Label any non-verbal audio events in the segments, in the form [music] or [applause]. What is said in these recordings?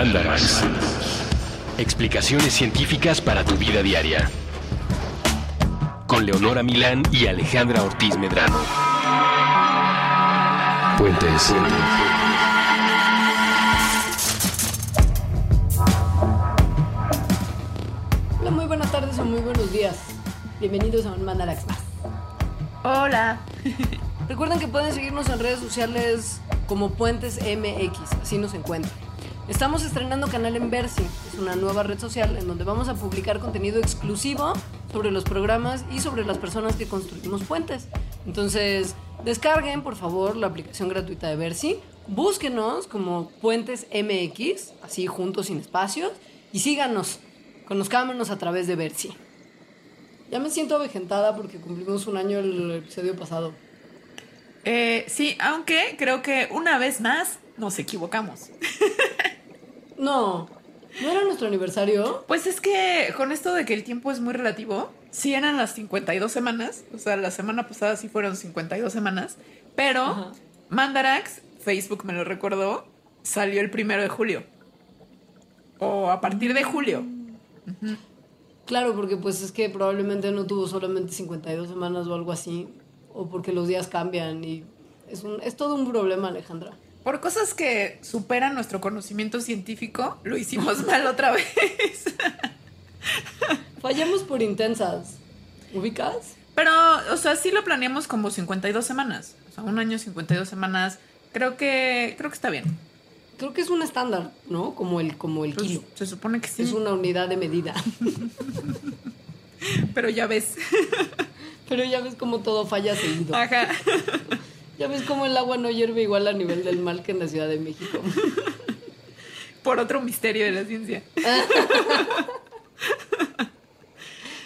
Mandarax. Explicaciones científicas para tu vida diaria. Con Leonora Milán y Alejandra Ortiz Medrano. Puentes. Hola, muy buenas tardes o muy buenos días. Bienvenidos a un Mandarax más. Hola. [laughs] Recuerden que pueden seguirnos en redes sociales como Puentes MX, así nos encuentran. Estamos estrenando canal en Versi, es una nueva red social en donde vamos a publicar contenido exclusivo sobre los programas y sobre las personas que construimos puentes. Entonces, descarguen por favor la aplicación gratuita de Versi, búsquenos como Puentes MX, así juntos sin espacios, y síganos, conozcámonos a través de Versi. Ya me siento avejentada porque cumplimos un año el episodio pasado. Eh, sí, aunque creo que una vez más nos equivocamos. [laughs] No, ¿no era nuestro aniversario? Pues es que con esto de que el tiempo es muy relativo, sí eran las 52 semanas, o sea, la semana pasada sí fueron 52 semanas, pero Ajá. Mandarax, Facebook me lo recordó, salió el primero de julio. O a partir de julio. Claro, porque pues es que probablemente no tuvo solamente 52 semanas o algo así, o porque los días cambian y es, un, es todo un problema, Alejandra. Por cosas que superan nuestro conocimiento científico, lo hicimos [laughs] mal otra vez. Fallamos por intensas. ¿Ubicas? Pero, o sea, sí lo planeamos como 52 semanas. O sea, un año, 52 semanas. Creo que, creo que está bien. Creo que es un estándar, ¿no? Como el, como el Pues, kilo. se supone que sí. Es una unidad de medida. [laughs] Pero ya ves. [laughs] Pero ya ves cómo todo falla seguido. Ajá. Ya ves cómo el agua no hierve igual a nivel del mar que en la Ciudad de México. [laughs] Por otro misterio de la ciencia. [laughs]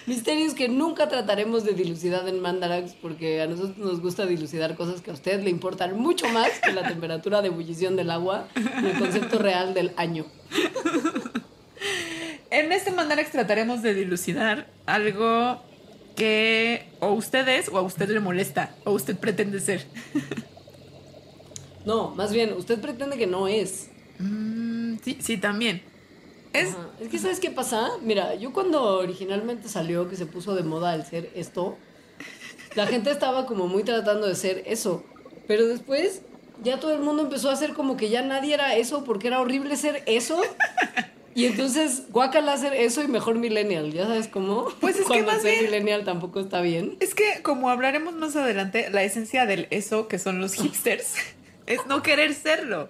Misterios que nunca trataremos de dilucidar en Mandarax porque a nosotros nos gusta dilucidar cosas que a usted le importan mucho más que la temperatura de ebullición del agua y el concepto real del año. [laughs] En este Mandarax trataremos de dilucidar algo que o ustedes o a usted le molesta o usted pretende ser. No, más bien, usted pretende que no es. Mm, sí, sí, también. Es, Ajá. Es que, ¿sabes qué pasa? Mira, yo cuando originalmente salió que se puso de moda el ser esto, la gente estaba como muy tratando de ser eso. Pero después ya todo el mundo empezó a hacer como que ya nadie era eso porque era horrible ser eso. Y entonces, guácala ser eso y mejor millennial, ¿ya sabes cómo? Pues es que Cuando más ser bien- millennial tampoco está bien. Es que, como hablaremos más adelante, la esencia del eso que son los hipsters [laughs] es no querer serlo.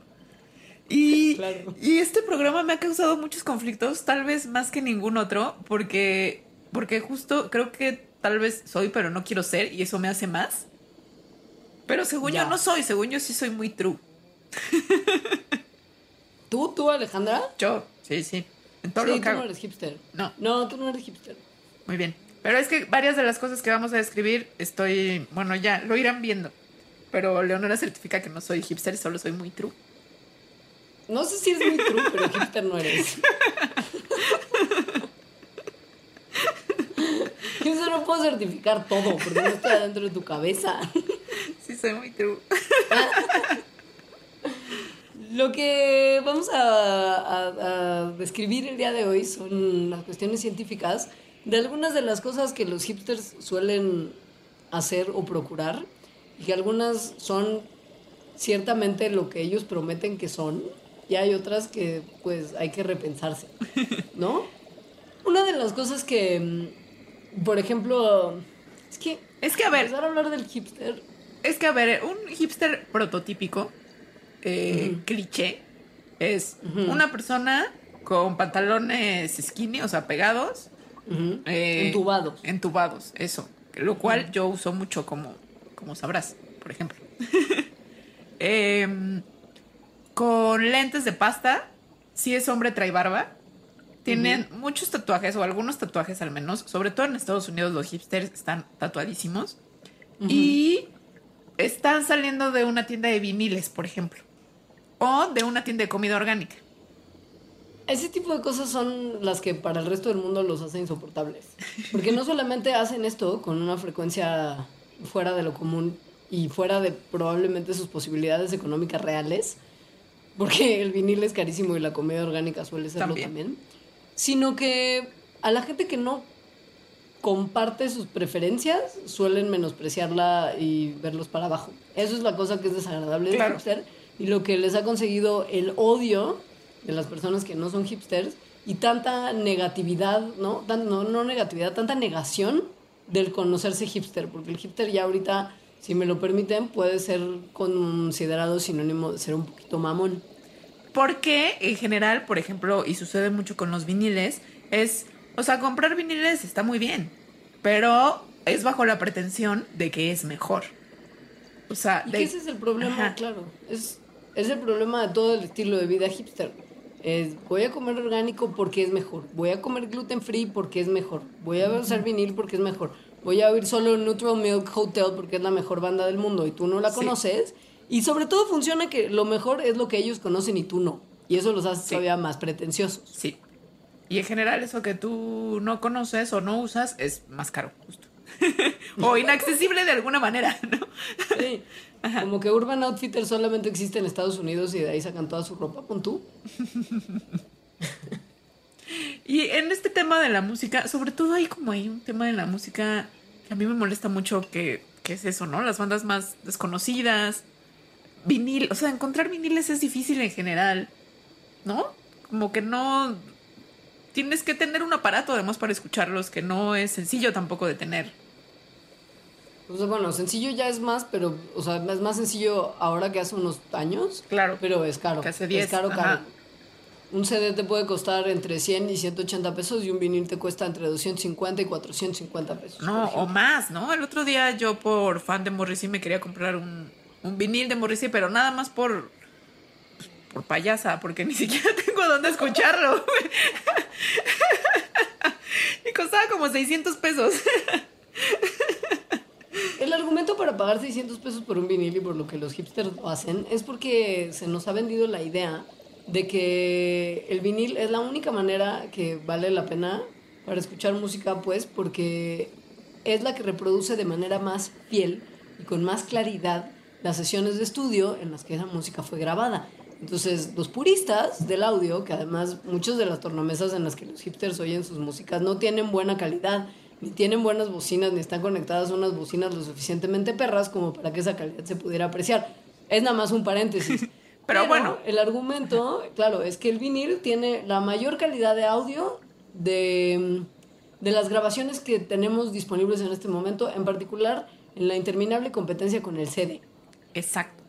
Y, Claro. y este programa me ha causado muchos conflictos, tal vez más que ningún otro, porque, porque justo creo que tal vez soy, pero no quiero ser, y eso me hace más. Pero según Ya. yo no soy, según yo sí soy muy true. ¿Tú, tú, Alejandra? Yo, sí, sí. En todo sí, lo tú hago. no eres hipster. No. No, tú no eres hipster. Muy bien. Pero es que varias de las cosas que vamos a describir estoy, bueno, ya lo irán viendo. Pero Leonora certifica que no soy hipster, solo soy muy true. No sé si eres muy true, pero hipster no eres. [laughs] Yo no puedo certificar todo, porque no está dentro de tu cabeza. Sí, soy muy true. Lo que vamos a, a- a describir el día de hoy son las cuestiones científicas de algunas de las cosas que los hipsters suelen hacer o procurar y que algunas son ciertamente lo que ellos prometen que son y hay otras que pues hay que repensarse, [laughs] ¿no? Una de las cosas que, por ejemplo, es que Es que, a ver, empezar a hablar del hipster es que, a ver, un hipster prototípico, eh, cliché, es una persona con pantalones skinny, o sea, pegados. eh, entubados. Entubados, eso. Lo cual yo uso mucho como, como sabrás, por ejemplo. [laughs] Em, con lentes de pasta, si es hombre trae barba. Tienen muchos tatuajes, o algunos tatuajes al menos. Sobre todo en Estados Unidos los hipsters están tatuadísimos. Y están saliendo de una tienda de viniles, por ejemplo. O de una tienda de comida orgánica. Ese tipo de cosas son las que para el resto del mundo los hacen insoportables. Porque no solamente hacen esto con una frecuencia fuera de lo común y fuera de probablemente sus posibilidades económicas reales, porque el vinil es carísimo y la comida orgánica suele serlo También. también, sino que a la gente que no comparte sus preferencias suelen menospreciarla y verlos para abajo. Eso es la cosa que es desagradable Claro. hipster y lo que les ha conseguido el odio de las personas que no son hipsters y tanta negatividad, ¿no? Tan- no, no negatividad, tanta negación del conocerse hipster, porque el hipster ya ahorita, si me lo permiten, puede ser considerado sinónimo de ser un poquito mamón. Porque en general, por ejemplo, y sucede mucho con los viniles, es, o sea, comprar viniles está muy bien, pero es bajo la pretensión de que es mejor. O sea, Y de- que ese es el problema, Ajá. claro. Es, es el problema de todo el estilo de vida hipster. Es, voy a comer orgánico porque es mejor. Voy a comer gluten free porque es mejor. Voy a usar vinil porque es mejor. Voy a oír solo Neutral Milk Hotel porque es la mejor banda del mundo y tú no la Sí. conoces. Y sobre todo funciona que lo mejor es lo que ellos conocen y tú no. Y eso los hace Sí. todavía más pretenciosos. Sí. Y en general eso que tú no conoces o no usas es más caro, justo. [laughs] o inaccesible de alguna manera, ¿no? Sí. Como que Urban Outfitter solamente existe en Estados Unidos y de ahí sacan toda su ropa. Pon tú. [laughs] Y en este tema de la música, sobre todo hay como hay un tema de la música que a mí me molesta mucho que, que es eso, ¿no? Las bandas más desconocidas, vinil, o sea, encontrar viniles es difícil en general, ¿no? Como que no tienes que tener un aparato además para escucharlos que no es sencillo tampoco de tener. O sea, bueno, sencillo ya es más, pero, o sea, es más sencillo ahora que hace unos años. Claro. Pero es caro. Que hace 10, Es caro, ajá. caro. Un CD te puede costar entre 100 y 180 pesos y un vinil te cuesta entre 250 y 450 pesos. No, o más, ¿no? El otro día yo por fan de Morrissey me quería comprar un, un vinil de Morrissey, pero nada más por por payasa, porque ni [laughs] siquiera tengo dónde escucharlo. [laughs] y costaba como 600 pesos. [laughs] El argumento para pagar 600 pesos por un vinil y por lo que los hipsters hacen es porque se nos ha vendido la idea de que el vinil es la única manera que vale la pena para escuchar música, pues, porque es la que reproduce de manera más fiel y con más claridad las sesiones de estudio en las que esa música fue grabada. Entonces, los puristas del audio, que además muchas de las tornamesas en las que los hipsters oyen sus músicas no tienen buena calidad, ni tienen buenas bocinas, ni están conectadas a unas bocinas lo suficientemente perras como para que esa calidad se pudiera apreciar. Es nada más un paréntesis. [laughs] Pero bueno. El argumento, claro, es que el vinil tiene la mayor calidad de audio de, de las grabaciones que tenemos disponibles en este momento, en particular en la interminable competencia con el CD. Exacto.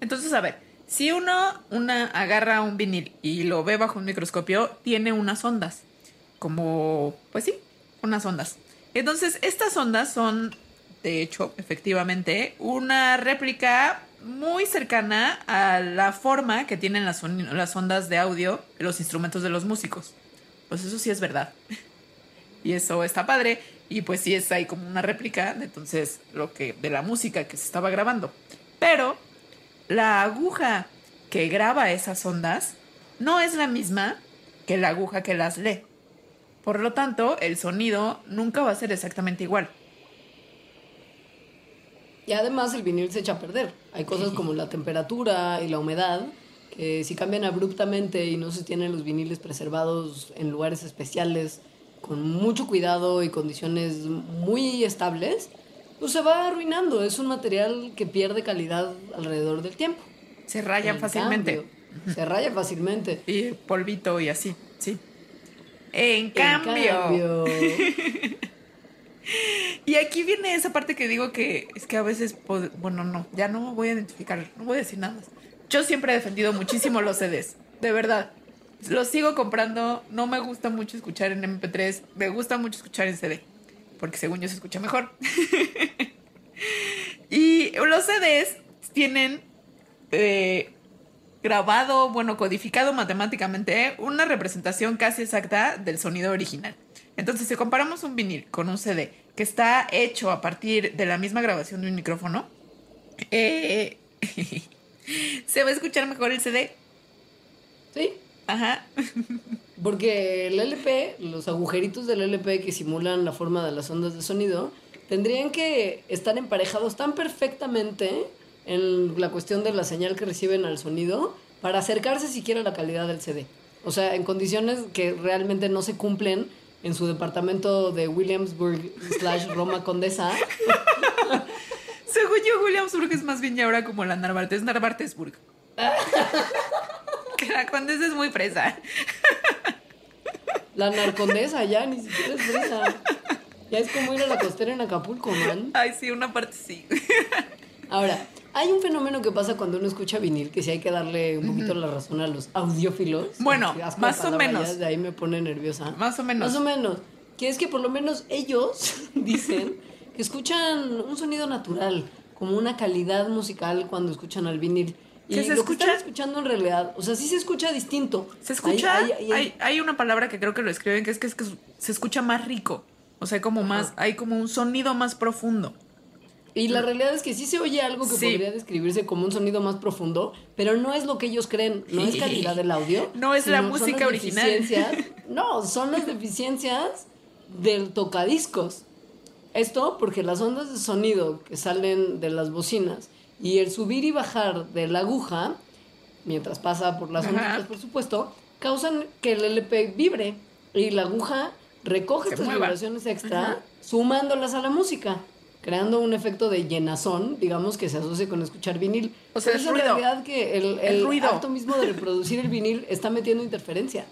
Entonces, a ver, si uno una agarra un vinil y lo ve bajo un microscopio, tiene unas ondas. Como, pues sí, unas ondas. Entonces, estas ondas son, de hecho, efectivamente, una réplica muy cercana a la forma que tienen las, on- las ondas de audio los instrumentos de los músicos. Pues eso sí es verdad. [laughs] Y eso está padre. Y pues sí es ahí como una réplica de entonces lo que, de la música que se estaba grabando. Pero la aguja que graba esas ondas no es la misma que la aguja que las lee. Por lo tanto, el sonido nunca va a ser exactamente igual. Y además el vinil se echa a perder. Hay cosas como la temperatura y la humedad que si cambian abruptamente y no se tienen los viniles preservados en lugares especiales con mucho cuidado y condiciones muy estables, pues se va arruinando. Es un material que pierde calidad alrededor del tiempo. Se rayan En fácilmente. cambio, se raya fácilmente. [laughs] Y polvito y así, sí. En En cambio, cambio, [laughs] Y aquí viene esa parte que digo que es que a veces, bueno, no, ya no voy a identificar, no voy a decir nada más. Yo siempre he defendido muchísimo los CDs, de verdad. Los sigo comprando, no me gusta mucho escuchar en MP3, me gusta mucho escuchar en CD, porque según yo se escucha mejor. [laughs] y los CDs tienen eh, grabado, bueno, codificado matemáticamente, una representación casi exacta del sonido original. Entonces, si comparamos un vinil con un CD que está hecho a partir de la misma grabación de un micrófono, eh, [laughs] se va a escuchar mejor el CD. sí, Ajá. Porque el LP, los agujeritos del LP que simulan la forma de las ondas de sonido, tendrían que estar emparejados tan perfectamente en la cuestión de la señal que reciben al sonido para acercarse siquiera a la calidad del CD. O sea, en condiciones que realmente no se cumplen en su departamento de Williamsburg slash Roma Condesa. [laughs] Según yo, Williamsburg es más bien ya ahora como la Narvarte, es Narvartesburg. [laughs] que la Condesa es muy presa. [laughs] La narcondesa ya, ni siquiera es fresa. Ya es como ir a la costera en Acapulco, man. Ay, sí, una parte sí. Ahora, hay un fenómeno que pasa cuando uno escucha vinil, que sí hay que darle un poquito la razón a los audiófilos. Bueno, más o menos. ya De ahí me pone nerviosa. Más o menos. Más o menos. Que es que por lo menos ellos [laughs] dicen que escuchan un sonido natural, como una calidad musical cuando escuchan al vinil. Y ¿Que se lo que escucha? están escuchando en realidad, o sea, sí se escucha distinto. Se escucha. Hay- Hay, hay- hay- hay una palabra que creo que lo escriben que es que, es que se escucha más rico. O sea, como más. Hay como un sonido más profundo. Y la realidad es que sí se oye algo que Sí. podría describirse como un sonido más profundo, pero no es lo que ellos creen, no es calidad del audio. No es la música original. deficiencias- [laughs] No, son las deficiencias del tocadiscos. Esto porque las ondas de sonido que salen de las bocinas y el subir y bajar de la aguja, mientras pasa por las ondas, por supuesto, causan que el LP vibre y la aguja recoge Se estas mueva. vibraciones extra, Ajá. sumándolas a la música, creando un efecto de llenazón, digamos, que se asocia con escuchar vinil. O sea, Pero es en ruido. realidad que el, El el ruido. acto mismo de reproducir el vinil está metiendo interferencia.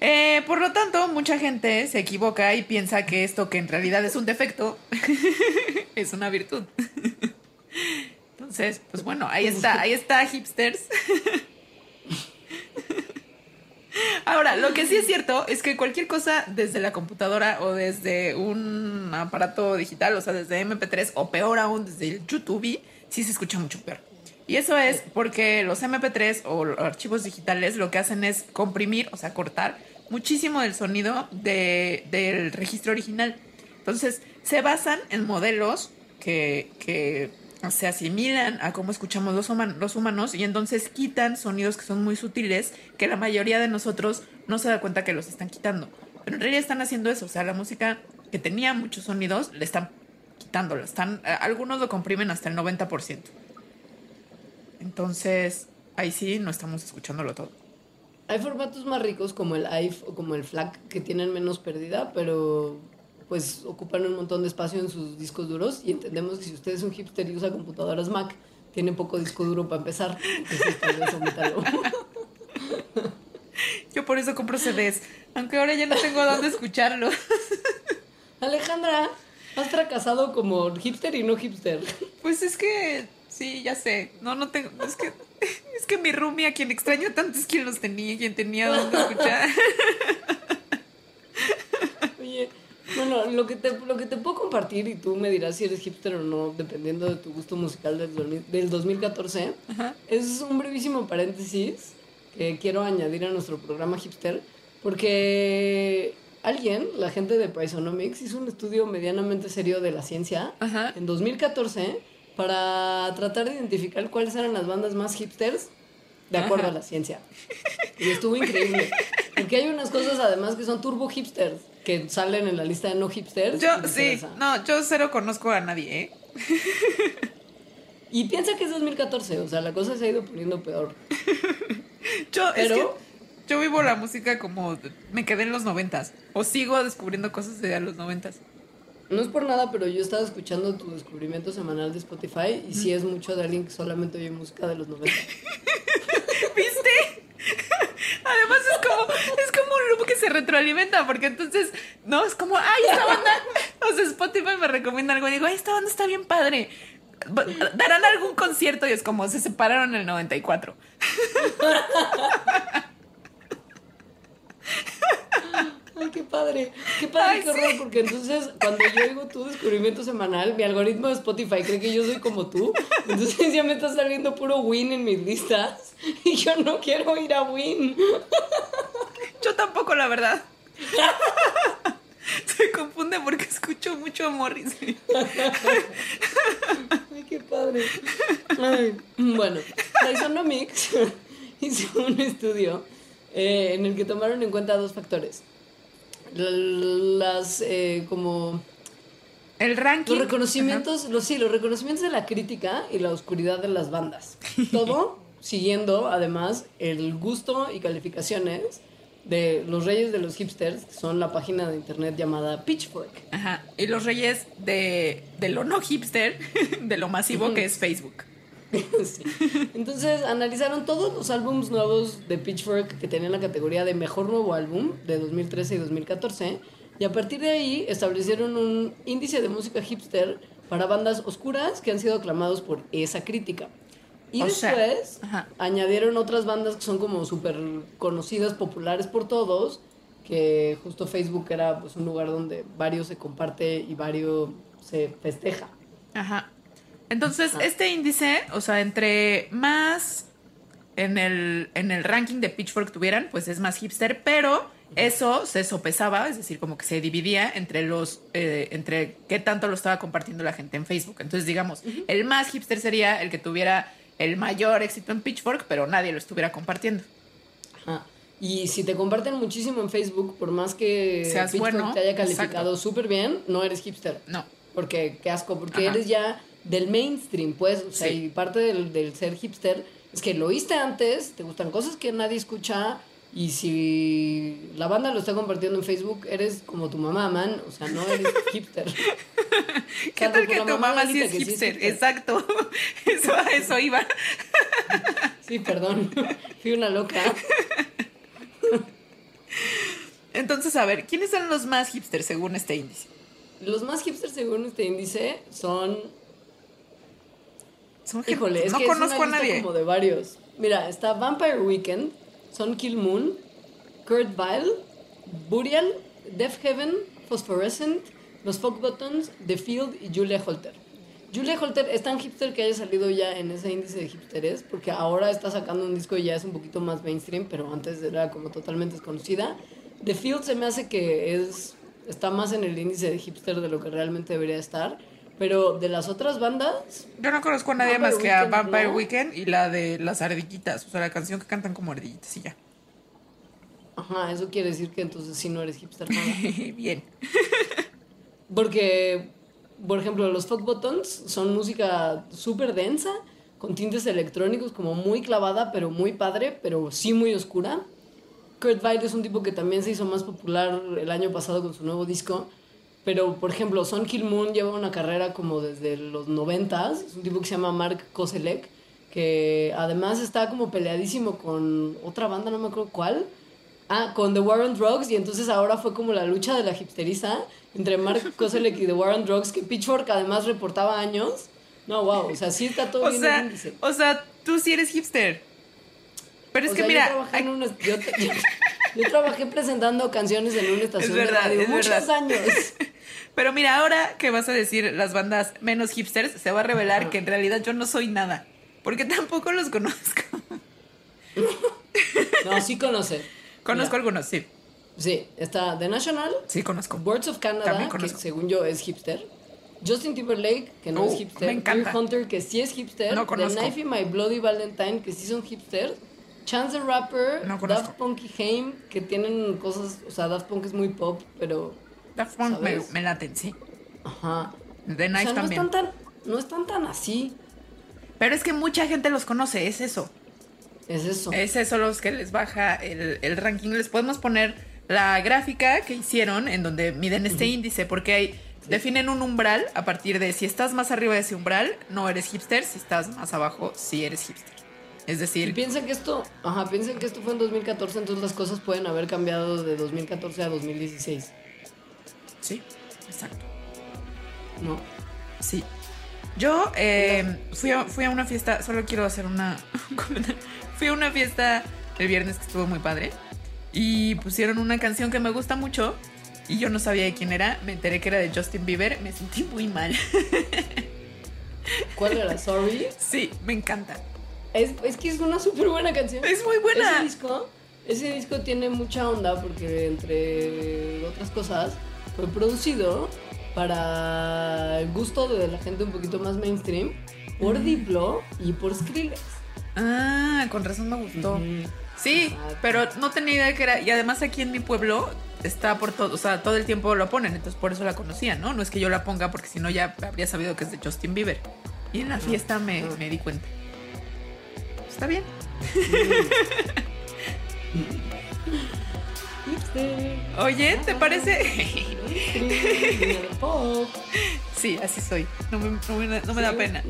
Eh, por lo tanto, mucha gente se equivoca y piensa que esto que en realidad es un defecto [laughs] es una virtud. Entonces, pues bueno, ahí está, ahí está, hipsters. [laughs] Ahora, lo que sí es cierto es que cualquier cosa desde la computadora o desde un aparato digital, o sea, desde MP3 o peor aún desde el YouTube, sí se escucha mucho peor. Y eso es porque los MP3 o los archivos digitales lo que hacen es comprimir, o sea, cortar muchísimo del sonido de- del registro original. Entonces, se basan en modelos que, que se asimilan a cómo escuchamos los, human- los humanos y entonces quitan sonidos que son muy sutiles que la mayoría de nosotros no se da cuenta que los están quitando. Pero en realidad están haciendo eso. O sea, la música que tenía muchos sonidos le están quitando. la Están, algunos lo comprimen hasta el 90%. Entonces, ahí sí no estamos escuchándolo todo. Hay formatos más ricos como el IF o como el FLAC que tienen menos pérdida, pero pues ocupan un montón de espacio en sus discos duros y entendemos que si usted es un hipster y usa computadoras Mac, tiene poco disco duro para empezar. Entonces, tal vez omítalo. Yo por eso compro CDs. Aunque ahora ya no tengo dónde escucharlo. [laughs] Alejandra, has fracasado como hipster y no hipster. Pues es que, sí, ya sé. No, no tengo. Es que, es que mi roomie, a quien extraño tanto, es quien los tenía, quien tenía dónde escuchar. [laughs] Oye, bueno, lo que, te, lo que te puedo compartir y tú me dirás si eres hipster o no, dependiendo de tu gusto musical del, del 2014, Ajá. es un brevísimo paréntesis que quiero añadir a nuestro programa hipster, porque alguien, la gente de Paisonomics, hizo un estudio medianamente serio de la ciencia Ajá. en 2014 para tratar de identificar cuáles eran las bandas más hipsters de acuerdo Ajá. a la ciencia. Y estuvo increíble. [laughs] Porque hay unas cosas además que son turbo hipsters, que salen en la lista de no hipsters. Yo, sí, no, yo cero conozco a nadie, ¿eh? Y piensa que es 2014, o sea, la cosa se ha ido poniendo peor. [laughs] Yo, es Pero- que yo vivo la música como me quedé en los noventas. O sigo descubriendo cosas de los noventas. No es por nada, pero yo estaba escuchando tu descubrimiento semanal de Spotify y sí es mucho de alguien que solamente oye música de los 90. [laughs] ¿Viste? Además es como, es como un loop que se retroalimenta, porque entonces, no, es como, ay, esta banda, [laughs] o sea, Spotify me recomienda algo y digo, ay, esta banda está bien padre. Darán algún concierto y es como, se separaron en el 94. [laughs] Ay, qué padre. Qué padre, Ay, qué horror, porque entonces cuando yo oigo tu descubrimiento semanal, mi algoritmo de Spotify cree que yo soy como tú. Entonces ya me está saliendo puro win en mis listas. Y yo no quiero ir a win. Yo tampoco, la verdad. Se confunde porque escucho mucho a Morrissey. Ay, qué padre. Ay, bueno, Tysonomics [laughs] hizo un estudio eh, en el que tomaron en cuenta dos factores. Las, eh, como, El ranking. los reconocimientos, los, sí, los reconocimientos de la crítica y la oscuridad de las bandas. Todo siguiendo además el gusto y calificaciones de los reyes de los hipsters, que son la página de internet llamada Pitchfork. Ajá. Y los reyes de, de lo no hipster, [laughs] de lo masivo que es Facebook. [laughs] Sí. Entonces analizaron todos los álbumes nuevos de Pitchfork que tenían la categoría de mejor nuevo álbum de 2013 y 2014 y a partir de ahí establecieron un índice de música hipster para bandas oscuras que han sido aclamados por esa crítica. Y O después añadieron otras bandas que son como súper conocidas, populares por todos, que justo Facebook era pues un lugar donde varios se comparte y varios se festeja. Ajá. Entonces, Ajá. este índice, o sea, entre más en el, en el ranking de Pitchfork tuvieran, pues es más hipster, pero eso se sopesaba, es decir, como que se dividía entre los, eh, entre qué tanto lo estaba compartiendo la gente en Facebook. Entonces, digamos, el más hipster sería el que tuviera el mayor éxito en Pitchfork, pero nadie lo estuviera compartiendo. Ajá. Y si te comparten muchísimo en Facebook, por más que Seas Pitchfork bueno, te haya calificado súper bien, no eres hipster. No. Porque qué asco, porque Ajá. eres ya del mainstream, pues. O sea, Sí. y parte del, del ser hipster es que lo oíste antes, te gustan cosas que nadie escucha. Y si la banda lo está compartiendo en Facebook, eres como tu mamá, man. O sea, no eres [laughs] hipster. ¿Qué Salvo tal que tu mamá sí es que hipster? Exacto. [laughs] Eso, a eso iba. [laughs] Sí, perdón. Fui una loca. Entonces, a ver, ¿quiénes son los más hipsters según este índice? Los más hipsters, según este índice, son Son Híjole, es no que es conozco una a nadie. como de varios. Mira, está Vampire Weekend, Son Kill Moon, Kurt Vile, Burial, Death Heaven, Phosphorescent, Los Folk Buttons, The Field y Julia Holter. Julia Holter es tan hipster que haya salido ya en ese índice de hipsteres, porque ahora está sacando un disco y ya es un poquito más mainstream, pero antes era como totalmente desconocida. The Field se me hace que es está más en el índice de hipster de lo que realmente debería estar, pero de las otras bandas, Yo no conozco a nadie Vampire más que a Weekend, Vampire ¿no? Weekend y la de las ardillitas. O sea, la canción que cantan como ardillitas y ya. Ajá, eso quiere decir que entonces sí no eres hipster nada. [laughs] Bien. Porque, por ejemplo, los Fuck Buttons son música súper densa, con tintes electrónicos, como muy clavada, pero muy padre, pero sí muy oscura. Kurt Vile es un tipo que también se hizo más popular el año pasado con su nuevo disco. Pero, por ejemplo, Son Kill Moon lleva una carrera como desde los noventas. Es un tipo que se llama Mark Koselek, que además está como peleadísimo con otra banda, no me acuerdo cuál. Ah, con The War on Drugs, y entonces ahora fue como la lucha de la hipsteriza entre Mark [laughs] Koselek y The War on Drugs, que Pitchfork además reportaba años. No, wow, o sea, sí está todo [laughs] O bien sea, índice. o sea, tú sí eres hipster. Pero es O que sea, mira, yo trabajé, hay- en una- yo, yo- yo trabajé presentando canciones en una [laughs] estación verdad, de radio es muchos verdad. años. Pero mira, ahora que vas a decir las bandas menos hipsters, se va a revelar que en realidad yo no soy nada. Porque tampoco los conozco. [laughs] No, sí conoce. Conozco Mira, algunos, sí. Sí, está The National, Sí, conozco. Words of Canada, que según yo es hipster. Justin Timberlake, que no Uh, es hipster. me encanta. Deer Hunter, que sí es hipster. No The conozco. Knife y My Bloody Valentine, que sí son hipsters. Chance the Rapper, No conozco. Daft Punk y Haim, que tienen cosas. O sea, Daft Punk es muy pop, pero. Daft Punk me, me laten, sí. Ajá. The O Knife sea, no también. están, tan, no están tan así. Pero es que mucha gente los conoce, es eso. Es eso. Es eso los que les baja el, el ranking. Les podemos poner la gráfica que hicieron en donde miden este índice, porque hay, definen un umbral a partir de si estás más arriba de ese umbral, no eres hipster, si estás más abajo, sí eres hipster. Es Y decir, piensan que esto, ajá, piensan que esto fue en 2014, entonces las cosas pueden haber cambiado de 2014 a 2016, sí, exacto. ¿no? Sí. Yo eh, fui, a, fui a una fiesta, solo quiero hacer una... [laughs] fui a una fiesta el viernes que estuvo muy padre y pusieron una canción que me gusta mucho y yo no sabía de quién era, me enteré que era de Justin Bieber, me sentí muy mal. ¿Cuál era? [laughs] Sorry. sí, me encanta. Es, es que es una súper buena canción. Es muy buena. Ese disco, ese disco tiene mucha onda porque, entre otras cosas, fue producido para el gusto de la gente un poquito más mainstream por Diplo y por Skrillex. Ah, con razón me gustó. Sí, Exacto. pero no tenía idea que era. Y además aquí en mi pueblo está por todo, o sea, todo el tiempo lo ponen, entonces por eso la conocía, ¿no? No es que yo la ponga porque si no ya habría sabido que es de Justin Bieber. Y en la fiesta me, me di cuenta. Está bien. [laughs] Hipster. Oye, ¿te parece? Hipster, [laughs] pop. Sí, así soy. No me, no me da- no me da Sí. pena.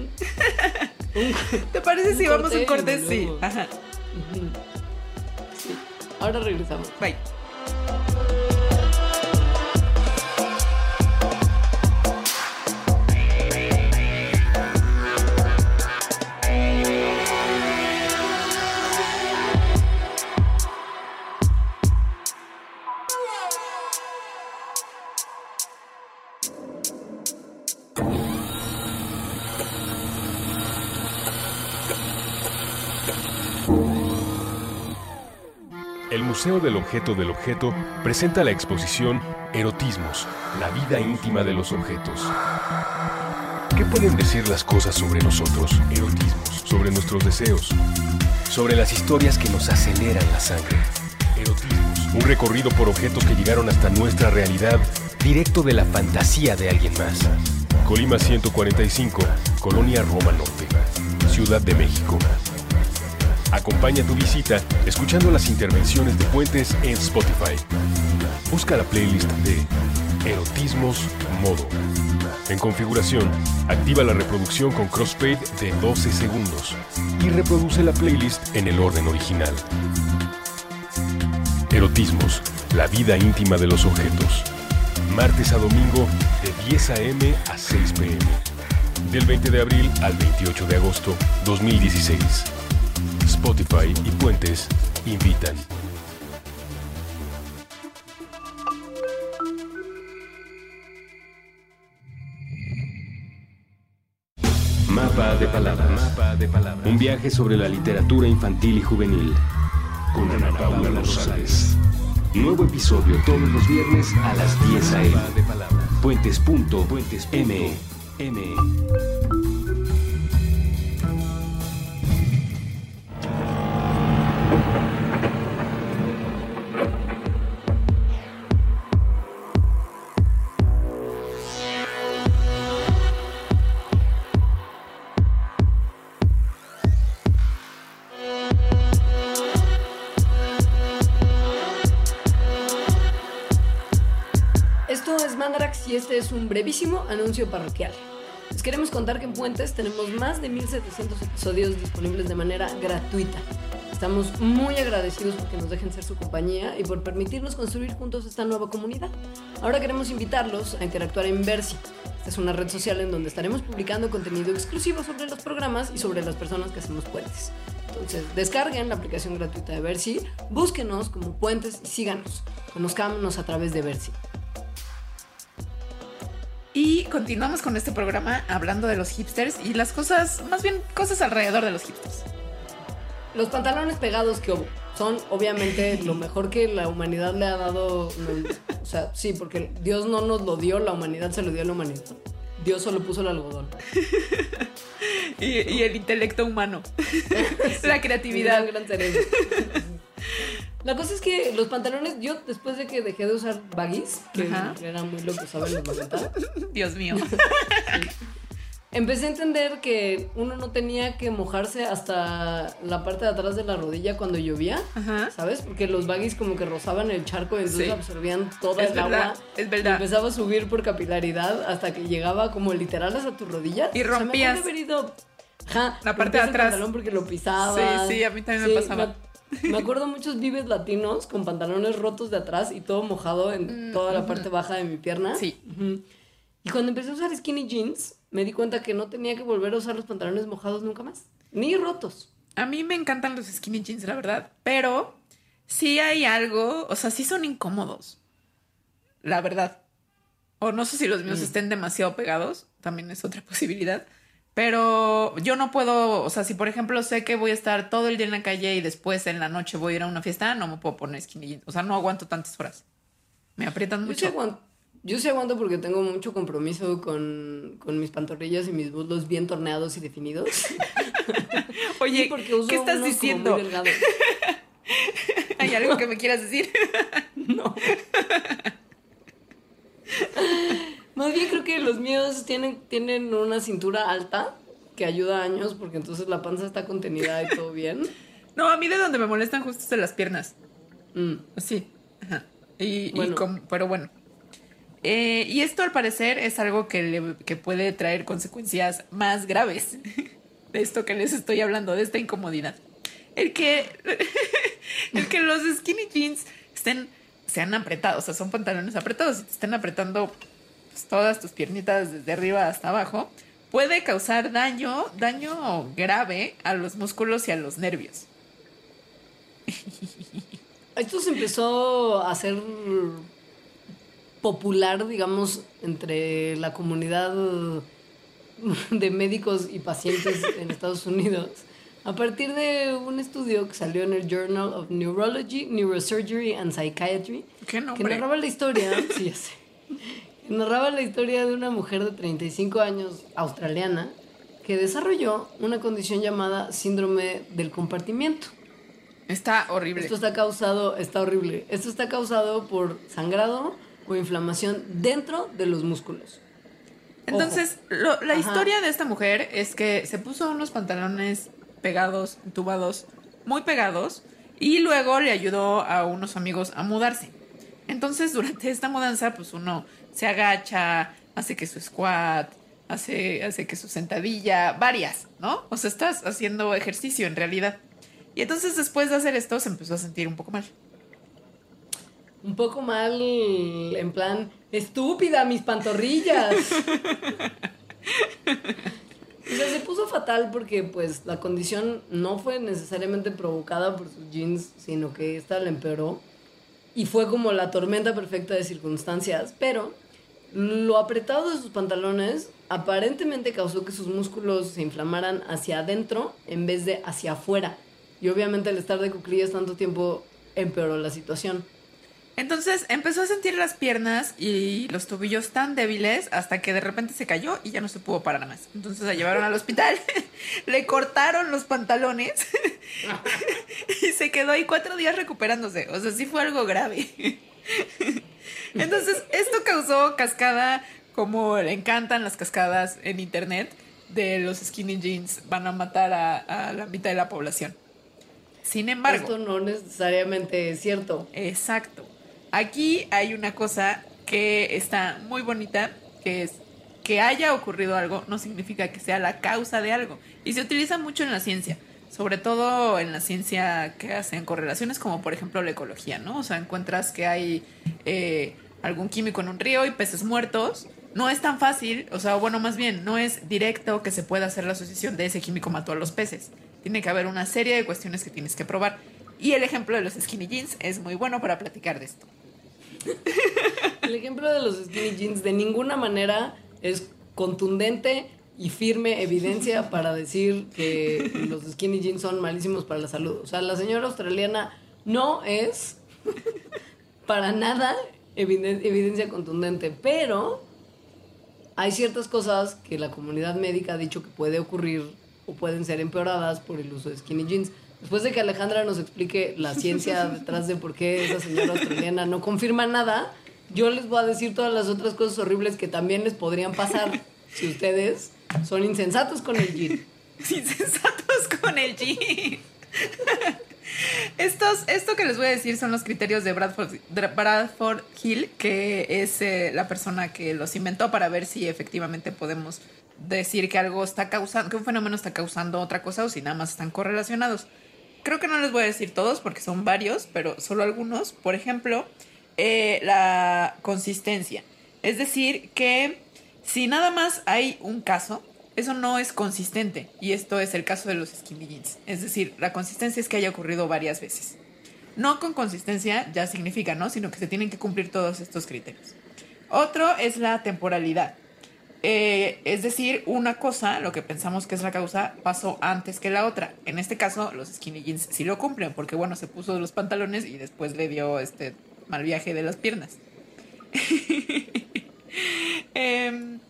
¿Te parece si vamos a un corte. Ajá. Sí. Ahora regresamos. Bye. Museo del Objeto del Objeto presenta la exposición Erotismos, la vida íntima de los objetos. ¿Qué pueden decir las cosas sobre nosotros? Erotismos, sobre nuestros deseos, sobre las historias que nos aceleran la sangre. Erotismos, un recorrido por objetos que llegaron hasta nuestra realidad, directo de la fantasía de alguien más. Colima 145, Colonia Roma Norte, Ciudad de México. Acompaña tu visita escuchando las intervenciones de Puentes en Spotify. Busca la playlist de Erotismos Modo. En configuración, activa la reproducción con crossfade de 12 segundos y reproduce la playlist en el orden original. Erotismos, la vida íntima de los objetos. Martes a domingo de 10 a.m. a 6 p.m. Del 20 de abril al 28 de agosto 2016. Spotify y Puentes invitan. Mapa de palabras. Un viaje sobre la literatura infantil y juvenil. Con Ana Paula Rosales. Nuevo episodio todos los viernes a las 10 a.m. Puentes.me. M. Mandarax y este es un brevísimo anuncio parroquial. Les queremos contar que en Puentes tenemos más de 1700 episodios disponibles de manera gratuita. Estamos muy agradecidos porque nos dejen ser su compañía y por permitirnos construir juntos esta nueva comunidad. Ahora queremos invitarlos a interactuar en Versi. Esta es una red social en donde estaremos publicando contenido exclusivo sobre los programas y sobre las personas que hacemos puentes. Entonces, descarguen la aplicación gratuita de Versi, búsquenos como puentes y síganos. Conozcámonos a través de Versi. Y continuamos con este programa hablando de los hipsters y las cosas, más bien cosas alrededor de los hipsters. Los pantalones pegados que hubo son obviamente [laughs] lo mejor que la humanidad le ha dado. o sea, sí, porque Dios no nos lo dio, la humanidad se lo dio a la humanidad. Dios solo puso el algodón. [laughs] Y, y el intelecto humano. [laughs] La creatividad. Un gran cerebro. La cosa es que los pantalones, yo después de que dejé de usar baggies, que Ajá. era muy lo que usaba en los 90, [laughs] Dios mío. [laughs] empecé a entender que uno no tenía que mojarse hasta la parte de atrás de la rodilla cuando llovía. Ajá. ¿Sabes? Porque los baggies como que rozaban el charco y entonces Sí. absorbían toda Es el verdad, agua. es verdad. Y empezaba a subir por capilaridad hasta que llegaba como literal hasta tu rodilla. Y rompías. haber ido. Ajá, La parte de el atrás. pantalón porque lo pisabas. Sí, sí, a mí también me pasaba. Me, me acuerdo muchos vives latinos con pantalones rotos de atrás y todo mojado en toda la parte baja de mi pierna. Mm, Sí. Y cuando empecé a usar skinny jeans, me di cuenta que no tenía que volver a usar los pantalones mojados nunca más. Ni rotos. A mí me encantan los skinny jeans, la verdad. Pero sí hay algo, o sea, sí son incómodos. La verdad. O no sé si los míos estén demasiado pegados, también es otra [laughs] posibilidad. Pero yo no puedo, o sea, si por ejemplo sé que voy a estar todo el día en la calle y después en la noche voy a ir a una fiesta, no me puedo poner skinny jeans. O sea, no aguanto tantas horas. Me aprietan Yo sí, mucho. aguanto, yo sí aguanto porque tengo mucho compromiso con, con mis pantorrillas y mis muslos bien torneados y definidos. [laughs] Oye, porque uso ¿qué estás diciendo? muy. [laughs] ¿Hay algo que me quieras decir? [laughs] No. Más bien creo que los míos tienen, tienen una cintura alta que ayuda a años porque entonces la panza está contenida y todo bien. [laughs] No, a mí de donde me molestan justo es de las piernas. Mm. Sí. Ajá. Y, y Bueno. com- pero bueno. Eh, y esto al parecer es algo que, le- que puede traer consecuencias más graves [laughs] de esto que les estoy hablando, de esta incomodidad. El que, [laughs] el que los skinny jeans estén, sean apretados, o sea, son pantalones apretados y te estén apretando todas tus piernitas desde arriba hasta abajo, puede causar daño, daño grave a los músculos y a los nervios. Esto se empezó a hacer popular, digamos, entre la comunidad de médicos y pacientes en Estados Unidos a partir de un estudio que salió en el Journal of Neurology, Neurosurgery and Psychiatry, ¿Qué que narraba la historia, sí, ya sé, narraba la historia de una mujer de 35 años australiana que desarrolló una condición llamada síndrome del compartimiento. Está horrible. Esto está causado, está horrible. Esto está causado por sangrado o inflamación dentro de los músculos. Entonces, lo- la Ajá. historia de esta mujer es que se puso unos pantalones pegados, entubados, muy pegados, y luego le ayudó a unos amigos a mudarse. Entonces, durante esta mudanza, pues uno se agacha, hace que su squat, hace, hace que su sentadilla, varias, ¿no? O sea, estás haciendo ejercicio en realidad. Y entonces, después de hacer esto, se empezó a sentir un poco mal. Un poco mal, en plan, estúpida, mis pantorrillas. [laughs] O sea, se puso fatal porque pues la condición no fue necesariamente provocada por sus jeans, sino que esta la empeoró. Y fue como la tormenta perfecta de circunstancias. Pero lo apretado de sus pantalones aparentemente causó que sus músculos se inflamaran hacia adentro en vez de hacia afuera. Y obviamente el estar de cuclillas tanto tiempo empeoró la situación. Entonces empezó a sentir las piernas y los tobillos tan débiles hasta que de repente se cayó y ya no se pudo parar más. Entonces la llevaron al hospital, [laughs] le cortaron los pantalones [laughs] y se quedó ahí cuatro días recuperándose. O sea, sí fue algo grave. [laughs] Entonces esto causó cascada como le encantan las cascadas en internet de los skinny jeans van a matar a, a la mitad de la población. Sin embargo, Esto no necesariamente es cierto. Exacto. Aquí hay una cosa que está muy bonita, que es que haya ocurrido algo no significa que sea la causa de algo. Y se utiliza mucho en la ciencia, sobre todo en la ciencia que hacen correlaciones como por ejemplo la ecología, ¿no? O sea, encuentras que hay eh, algún químico en un río y peces muertos. No es tan fácil, o sea, bueno, más bien, no es directo que se pueda hacer la asociación de ese químico mató a los peces. Tiene que haber una serie de cuestiones que tienes que probar. Y el ejemplo de los skinny jeans es muy bueno para platicar de esto. El ejemplo de los skinny jeans de ninguna manera es contundente y firme evidencia [laughs] para decir que los skinny jeans son malísimos para la salud. O sea, la señora australiana no es para nada eviden- evidencia contundente, pero hay ciertas cosas que la comunidad médica ha dicho que puede ocurrir o pueden ser empeoradas por el uso de skinny jeans. Después de que Alejandra nos explique la ciencia [laughs] detrás de por qué esa señora australiana no confirma nada, yo les voy a decir todas las otras cosas horribles que también les podrían pasar [laughs] si ustedes son insensatos con el jean. [laughs] Insensatos con el jean. [laughs] Estos, esto que les voy a decir son los criterios de Bradford, Bradford Hill, que es eh, la persona que los inventó para ver si efectivamente podemos decir que algo está causando, que un fenómeno está causando otra cosa o si nada más están correlacionados. Creo que no les voy a decir todos porque son varios, pero solo algunos. Por ejemplo, eh, la consistencia. Es decir, que si nada más hay un caso, eso no es consistente. Y esto es el caso de los skinny jeans. Es decir, la consistencia es que haya ocurrido varias veces. No con consistencia ya significa, ¿no? Sino que se tienen que cumplir todos estos criterios. Otro es la temporalidad. Eh, es decir, una cosa, lo que pensamos que es la causa, pasó antes que la otra. En este caso, los skinny jeans sí lo cumplen, porque bueno, se puso los pantalones y después le dio este mal viaje de las piernas. [laughs] Em,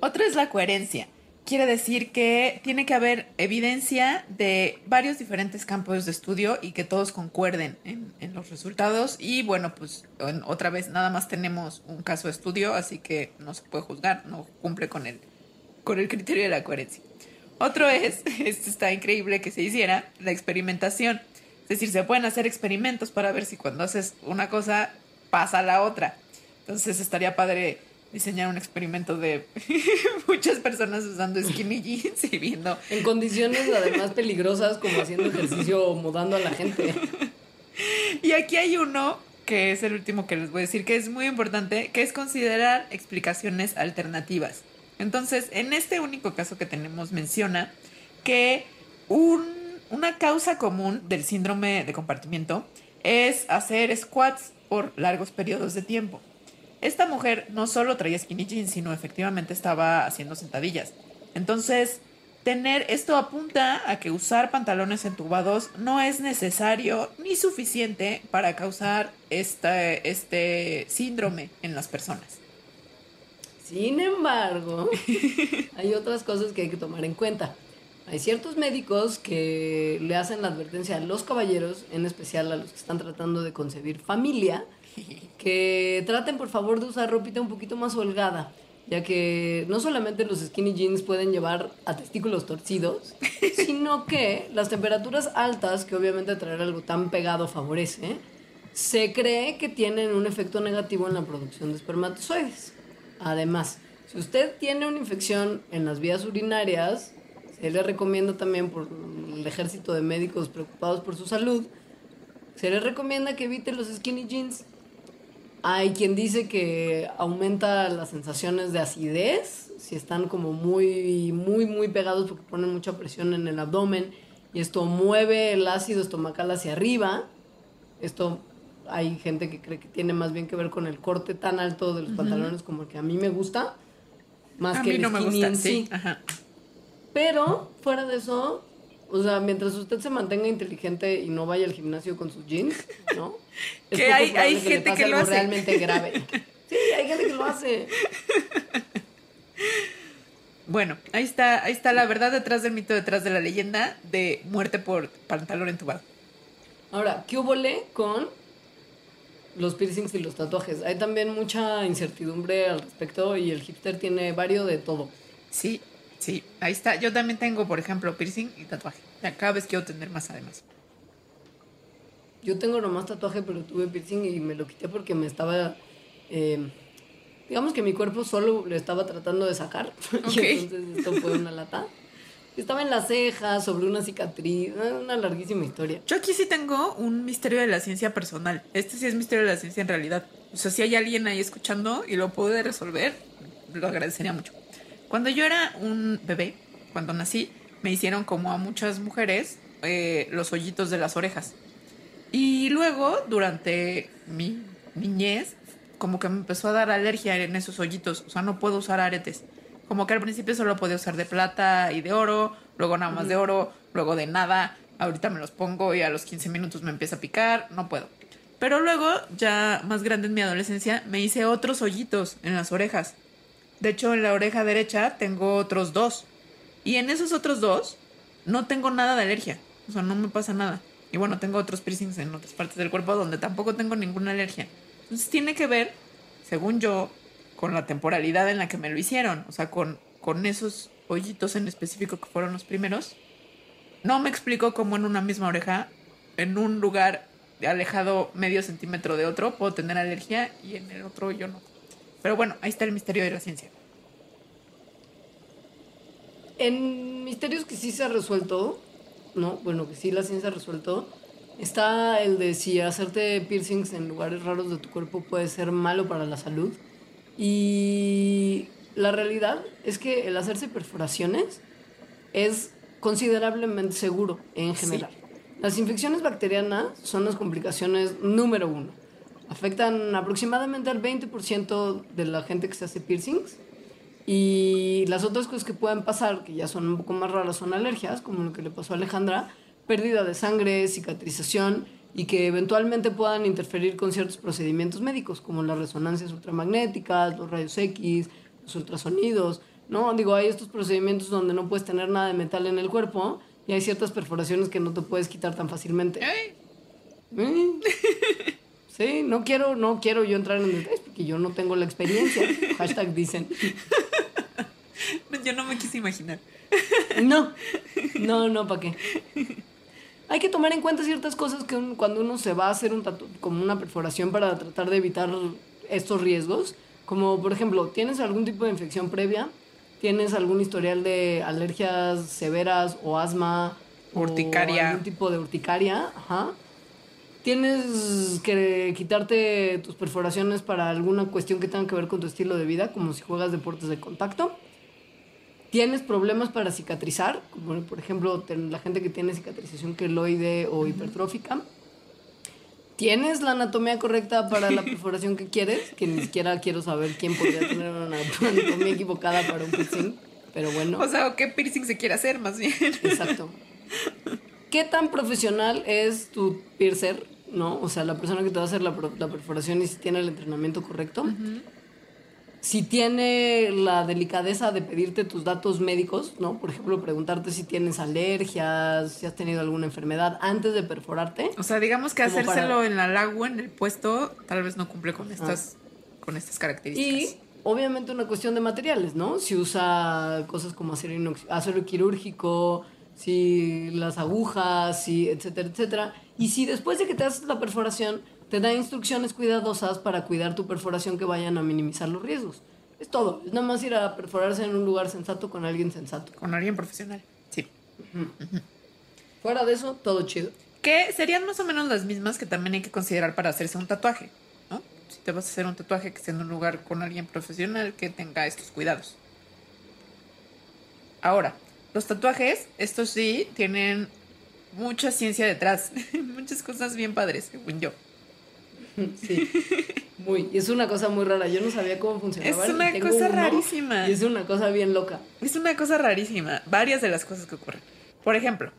otra es la coherencia. Quiere decir que tiene que haber evidencia de varios diferentes campos de estudio y que todos concuerden en, los resultados. Y bueno, pues otra vez nada más tenemos un caso de estudio, así que no se puede juzgar, no cumple con el, con el criterio de la coherencia. Otro es, [laughs] esto está increíble que se hiciera, la experimentación. Es decir, se pueden hacer experimentos para ver si cuando haces una cosa pasa la otra. Entonces estaría padre diseñar un experimento de [laughs] muchas personas usando skinny jeans y viendo. En condiciones además peligrosas como haciendo ejercicio o mudando a la gente. [laughs] Y aquí hay uno que es el último que les voy a decir, que es muy importante, que es considerar explicaciones alternativas. Entonces, en este único caso que tenemos menciona que un, una causa común del síndrome de compartimiento es hacer squats por largos periodos de tiempo. Esta mujer no solo traía skinny jeans, sino efectivamente estaba haciendo sentadillas. Entonces, tener esto apunta a que usar pantalones entubados no es necesario ni suficiente para causar este, este síndrome en las personas. Sin embargo, [laughs] hay otras cosas que hay que tomar en cuenta. Hay ciertos médicos que le hacen la advertencia a los caballeros, en especial a los que están tratando de concebir familia, que traten por favor de usar ropita un poquito más holgada, ya que no solamente los skinny jeans pueden llevar a testículos torcidos, [laughs] sino que las temperaturas altas, que obviamente traer algo tan pegado favorece, se cree que tienen un efecto negativo en la producción de espermatozoides. Además, si usted tiene una infección en las vías urinarias, se le recomienda también por el ejército de médicos preocupados por su salud, se le recomienda que evite los skinny jeans. Hay quien dice que aumenta las sensaciones de acidez, si están como muy, muy, muy pegados porque ponen mucha presión en el abdomen y esto mueve el ácido estomacal hacia arriba. Esto hay gente que cree que tiene más bien que ver con el corte tan alto de los pantalones como el que a mí me gusta, más A que mí el no me skinny gusta, en sí. sí. Ajá. Pero fuera de eso, o sea, mientras usted se mantenga inteligente y no vaya al gimnasio con sus jeans, ¿no? [laughs] Es Que hay- hay le gente pase que lo algo hace. realmente grave. [laughs] Sí, hay gente que lo hace. Bueno, ahí está, ahí está la verdad detrás del mito, detrás de la leyenda de muerte por pantalón entubado. Ahora, ¿qué hubo con los piercings y los tatuajes? Hay también mucha incertidumbre al respecto y el hipster tiene varios de todo. Sí, sí, ahí está. Yo también tengo, por ejemplo, piercing y tatuaje. Cada vez quiero tener más además. Yo tengo nomás tatuaje, pero tuve piercing y me lo quité porque me estaba... eh, digamos que mi cuerpo solo lo estaba tratando de sacar. [laughs] Ok. Y entonces esto fue una lata. Estaba en la ceja, sobre una cicatriz. eh, Una larguísima historia. Yo aquí sí tengo un misterio de la ciencia personal. Este sí es misterio de la ciencia en realidad. O sea, si hay alguien ahí escuchando y lo puede resolver, lo agradecería mucho. Cuando yo era un bebé, cuando nací, me hicieron como a muchas mujeres eh, los hoyitos de las orejas. Y luego, durante mi niñez, como que me empezó a dar alergia en esos hoyitos. O sea, no puedo usar aretes. Como que al principio solo podía usar de plata y de oro, luego nada más de oro, luego de nada. Ahorita me los pongo y a los 15 minutos me empieza a picar, no puedo. Pero luego, ya más grande en mi adolescencia, me hice otros hoyitos en las orejas. De hecho, en la oreja derecha tengo otros dos. Y en esos otros dos no tengo nada de alergia. O sea, no me pasa nada. Y bueno, tengo otros piercings en otras partes del cuerpo donde tampoco tengo ninguna alergia. Entonces tiene que ver, según yo, con la temporalidad en la que me lo hicieron. O sea, con, con esos hoyitos en específico que fueron los primeros. No me explico cómo en una misma oreja, en un lugar alejado medio centímetro de otro, puedo tener alergia y en el otro yo no. Pero bueno, ahí está el misterio de la ciencia. En misterios que sí se ha resuelto, ¿no? Bueno, que sí la ciencia ha resuelto, está el de si hacerte piercings en lugares raros de tu cuerpo puede ser malo para la salud. Y la realidad es que el hacerse perforaciones es considerablemente seguro en general. Las infecciones bacterianas son las complicaciones número uno. Afectan aproximadamente al 20% de la gente que se hace piercings. Y las otras cosas que pueden pasar, que ya son un poco más raras, son alergias, como lo que le pasó a Alejandra, pérdida de sangre, cicatrización y que eventualmente puedan interferir con ciertos procedimientos médicos, como las resonancias ultramagnéticas, los rayos X, los ultrasonidos. No, digo, hay estos procedimientos donde no puedes tener nada de metal en el cuerpo y hay ciertas perforaciones que no te puedes quitar tan fácilmente. Ay, Mm. [laughs] Sí, no quiero, no quiero yo entrar en detalles porque yo no tengo la experiencia. [laughs] Hashtag dicen. yo no me quise imaginar. No, no, no, ¿para qué? Hay que tomar en cuenta ciertas cosas que un- cuando uno se va a hacer un tatu como una perforación para tratar de evitar estos riesgos, como por ejemplo, ¿tienes algún tipo de infección previa? ¿Tienes algún historial de alergias severas o asma? o Urticaria. algún tipo de urticaria, ajá. Tienes que quitarte tus perforaciones para alguna cuestión que tenga que ver con tu estilo de vida, como si juegas deportes de contacto. Tienes problemas para cicatrizar, como por ejemplo la gente que tiene cicatrización queloide o hipertrófica. Tienes la anatomía correcta para la [laughs] perforación que quieres, que ni siquiera quiero saber quién podría tener una anatomía equivocada para un piercing, pero bueno. O sea, ¿o ¿qué piercing se quiere hacer más bien? Exacto. [laughs] ¿Qué tan profesional es tu piercer? ¿No? O sea, la persona que te va a hacer la, la perforación y si tiene el entrenamiento correcto. Si tiene la delicadeza de pedirte tus datos médicos, ¿no? Por ejemplo, preguntarte si tienes alergias, si has tenido alguna enfermedad antes de perforarte. O sea, digamos que hacérselo para- en la lagua, en el puesto, tal vez no cumple con estas, con estas características. Y obviamente una cuestión de materiales, ¿no? Si usa cosas como acero, acero quirúrgico, si las agujas, si etcétera, etcétera. Y si después de que te haces la perforación, te da instrucciones cuidadosas para cuidar tu perforación que vayan a minimizar los riesgos. Es todo. Es nada más ir a perforarse en un lugar sensato con alguien sensato. Con alguien profesional. Sí. Fuera de eso, todo chido. Que serían más o menos las mismas que también hay que considerar para hacerse un tatuaje, ¿no? Si te vas a hacer un tatuaje que esté en un lugar con alguien profesional que tenga estos cuidados. Ahora, los tatuajes, estos sí, tienen mucha ciencia detrás. [laughs] Muchas cosas bien padres, según yo. Sí. Muy. Y es una cosa muy rara. Yo no sabía cómo funcionaba. Es una cosa uno, rarísima. Y es una cosa bien loca. Es una cosa rarísima. Varias de las cosas que ocurren. Por ejemplo,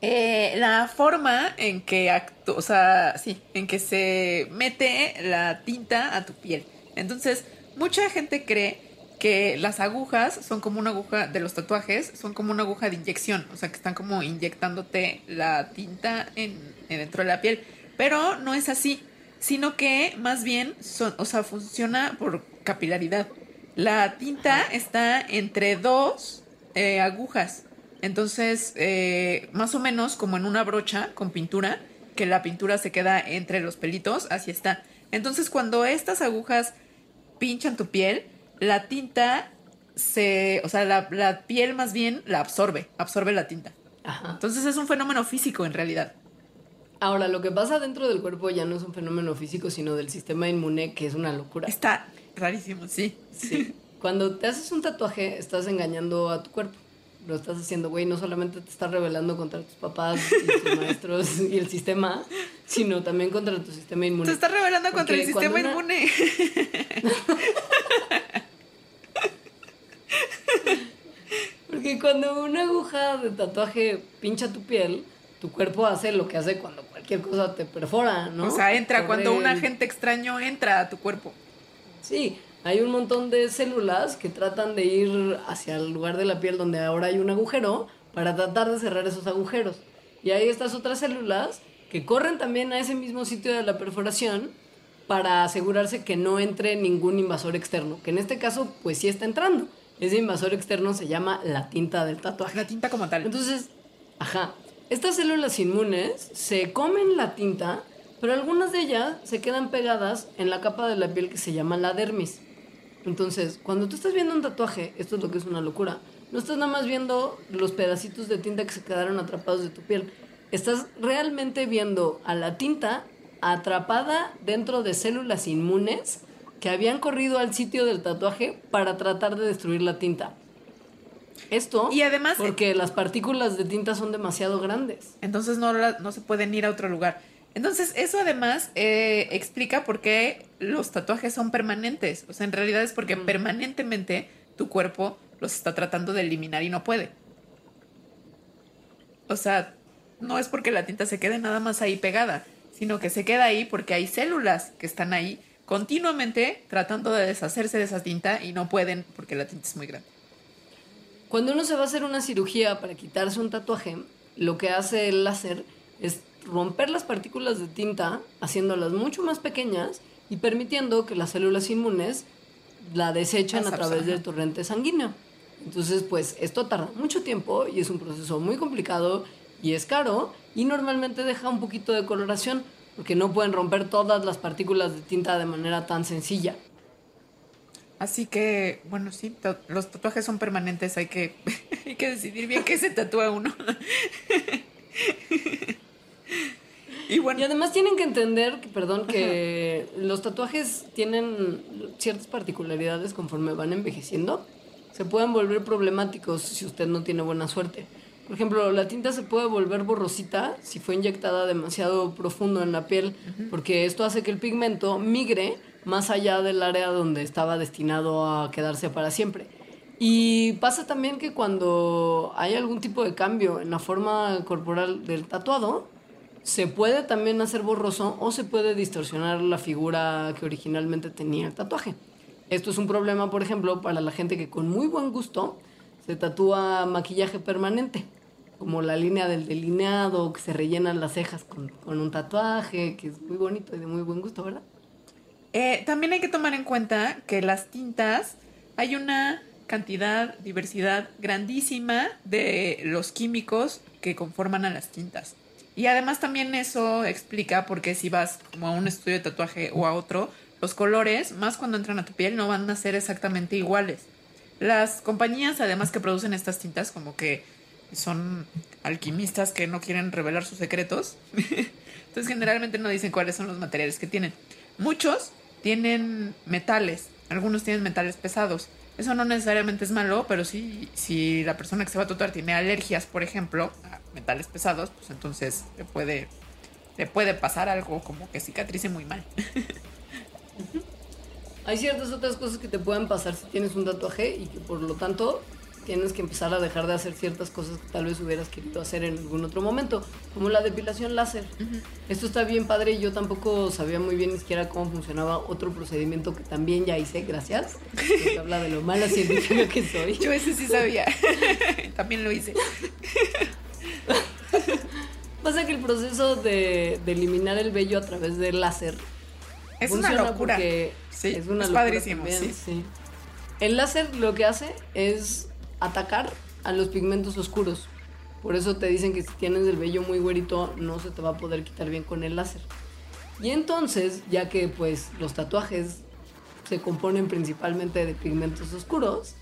eh, la forma en que actú- o sea, sí, en que se mete la tinta a tu piel. Entonces, mucha gente cree que las agujas son como una aguja de los tatuajes, son como una aguja de inyección, o sea, que están como inyectándote la tinta en, en dentro de la piel. Pero no es así, sino que más bien son, o sea, funciona por capilaridad. La tinta está entre dos eh, agujas. Entonces, eh, más o menos como en una brocha con pintura, que la pintura se queda entre los pelitos, así está. Entonces, cuando estas agujas pinchan tu piel, la tinta se, o sea, la, la piel más bien la absorbe, absorbe la tinta. Ajá. Entonces es un fenómeno físico en realidad. Ahora, lo que pasa dentro del cuerpo ya no es un fenómeno físico, sino del sistema inmune, que es una locura. Está rarísimo, sí. Sí. Cuando te haces un tatuaje, estás engañando a tu cuerpo. Lo estás haciendo, güey, no solamente te estás rebelando contra tus papás y tus [laughs] maestros y el sistema, sino también contra tu sistema inmune. Se está rebelando contra el sistema una- inmune. [laughs] [laughs] Porque cuando una aguja de tatuaje pincha tu piel, tu cuerpo hace lo que hace cuando cualquier cosa te perfora, ¿no? O sea, entra cuando un agente extraño entra a tu cuerpo. Sí, hay un montón de células que tratan de ir hacia el lugar de la piel donde ahora hay un agujero para tratar de cerrar esos agujeros. Y hay estas otras células que corren también a ese mismo sitio de la perforación para asegurarse que no entre ningún invasor externo, que en este caso pues sí está entrando. Ese invasor externo se llama la tinta del tatuaje. La tinta como tal. Entonces, ajá, estas células inmunes se comen la tinta, pero algunas de ellas se quedan pegadas en la capa de la piel que se llama la dermis. Entonces, cuando tú estás viendo un tatuaje, esto es lo que es una locura, no estás nada más viendo los pedacitos de tinta que se quedaron atrapados de tu piel. Estás realmente viendo a la tinta atrapada dentro de células inmunes que habían corrido al sitio del tatuaje para tratar de destruir la tinta. Esto Y además- porque las partículas de tinta son demasiado grandes. Entonces no, no se pueden ir a otro lugar. Entonces, eso además eh, explica por qué los tatuajes son permanentes. O sea, en realidad es porque permanentemente tu cuerpo los está tratando de eliminar y no puede. O sea, no es porque la tinta se quede nada más ahí pegada, sino que se queda ahí porque hay células que están ahí continuamente tratando de deshacerse de esa tinta y no pueden porque la tinta es muy grande. Cuando uno se va a hacer una cirugía para quitarse un tatuaje, lo que hace el láser es romper las partículas de tinta, haciéndolas mucho más pequeñas y permitiendo que las células inmunes la desechen a través del torrente sanguíneo. Entonces, pues esto tarda mucho tiempo y es un proceso muy complicado y es caro y normalmente deja un poquito de coloración porque no pueden romper todas las partículas de tinta de manera tan sencilla. Así que, bueno, sí, los tatuajes son permanentes, hay que, [laughs] hay que decidir bien qué se tatúa uno. y [laughs] Y bueno, además tienen que entender, que, perdón, que los tatuajes tienen ciertas particularidades conforme van envejeciendo. Se pueden volver problemáticos si usted no tiene buena suerte. Por ejemplo, la tinta se puede volver borrosita si fue inyectada demasiado profundo en la piel, porque esto hace que el pigmento migre más allá del área donde estaba destinado a quedarse para siempre. Y pasa también que cuando hay algún tipo de cambio en la forma corporal del tatuado, se puede también hacer borroso o se puede distorsionar la figura que originalmente tenía el tatuaje. Esto es un problema, por ejemplo, para la gente que con muy buen gusto se tatúa maquillaje permanente, como la línea del delineado, que se rellenan las cejas con, un tatuaje, que es muy bonito y de muy buen gusto, ¿verdad? eh, también hay que tomar en cuenta que las tintas, hay una cantidad, diversidad grandísima de los químicos que conforman a las tintas. Y además también eso explica por qué si vas como a un estudio de tatuaje o a otro, los colores, más cuando entran a tu piel, no van a ser exactamente iguales. Las compañías, además que producen estas tintas, como que son alquimistas que no quieren revelar sus secretos. [laughs] Entonces generalmente no dicen cuáles son los materiales que tienen. Muchos tienen metales, algunos tienen metales pesados. Eso no necesariamente es malo, pero sí, si la persona que se va a tatuar tiene alergias, por ejemplo, a metales pesados, pues entonces le puede, le puede pasar algo como que cicatrice muy mal. [laughs] Hay ciertas otras cosas que te pueden pasar si tienes un tatuaje y que por lo tanto tienes que empezar a dejar de hacer ciertas cosas que tal vez hubieras querido hacer en algún otro momento, como la depilación láser. Esto está bien padre y yo tampoco sabía muy bien ni siquiera cómo funcionaba otro procedimiento que también ya hice, gracias. Que habla de lo mala científica que soy. Yo ese sí sabía. [laughs] También lo hice. Pasa que el proceso de, de eliminar el vello a través del láser Es una locura. porque Sí, es una es locura padrísimo, también, sí. El láser lo que hace es atacar a los pigmentos oscuros. Por eso te dicen que si tienes el vello muy güerito no se te va a poder quitar bien con el láser. Y entonces, ya que pues los tatuajes se componen principalmente de pigmentos oscuros,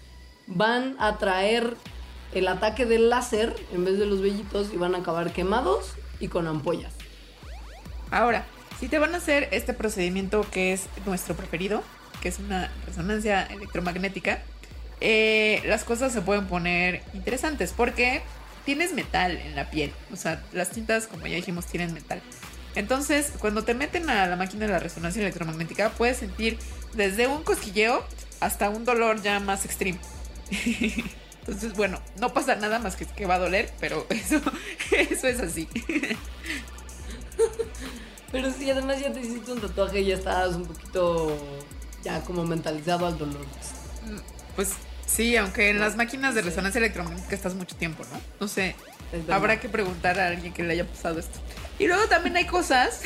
van a traer el ataque del láser en vez de los vellitos y van a acabar quemados y con ampollas. Ahora, si te van a hacer este procedimiento que es nuestro preferido, que es una resonancia electromagnética, eh, las cosas se pueden poner interesantes porque tienes metal en la piel. O sea, las tintas, como ya dijimos, tienen metal. Entonces, cuando te meten a la máquina de la resonancia electromagnética, puedes sentir desde un cosquilleo hasta un dolor ya más extremo. [laughs] Entonces, bueno, no pasa nada más que que va a doler, pero [laughs] eso, eso es así. [laughs] Pero sí, además ya te hiciste un tatuaje y ya estás un poquito ya como mentalizado al dolor. Pues sí, aunque en las máquinas de resonancia electromagnética estás mucho tiempo, ¿no? No sé. Habrá que preguntar a alguien que le haya pasado esto. Y luego también hay cosas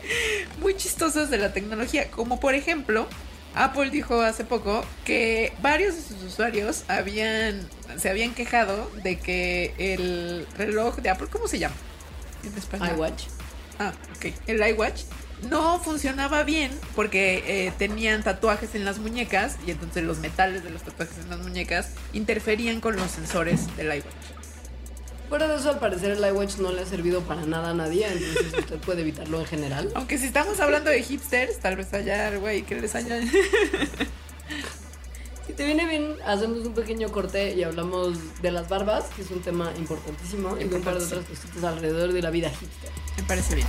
[laughs] muy chistosas de la tecnología, como por ejemplo, Apple dijo hace poco que varios de sus usuarios habían se habían quejado de que el reloj de Apple, ¿cómo se llama? En español. iWatch. Ah, ok. El iWatch no funcionaba bien porque eh, tenían tatuajes en las muñecas y entonces los metales de los tatuajes en las muñecas interferían con los sensores del iWatch. Fuera de eso, al parecer el iWatch no le ha servido para nada a nadie, entonces usted puede evitarlo en general. Aunque si estamos hablando de hipsters, tal vez haya algo ahí que les haya... [laughs] Si te viene bien, hacemos un pequeño corte y hablamos de las barbas, que es un tema importantísimo, y de un par de otras cositas alrededor de la vida hipster. Me parece bien.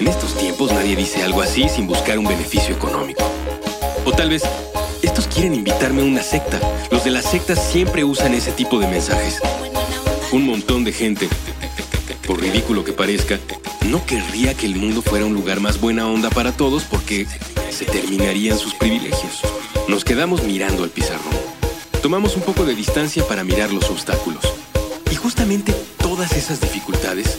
en estos tiempos nadie dice algo así sin buscar un beneficio económico. O tal vez, estos quieren invitarme a una secta. Los de las sectas siempre usan ese tipo de mensajes. Un montón de gente, por ridículo que parezca, no querría que el mundo fuera un lugar más buena onda para todos porque se terminarían sus privilegios. Nos quedamos mirando al pizarrón. Tomamos un poco de distancia para mirar los obstáculos. Y justamente todas esas dificultades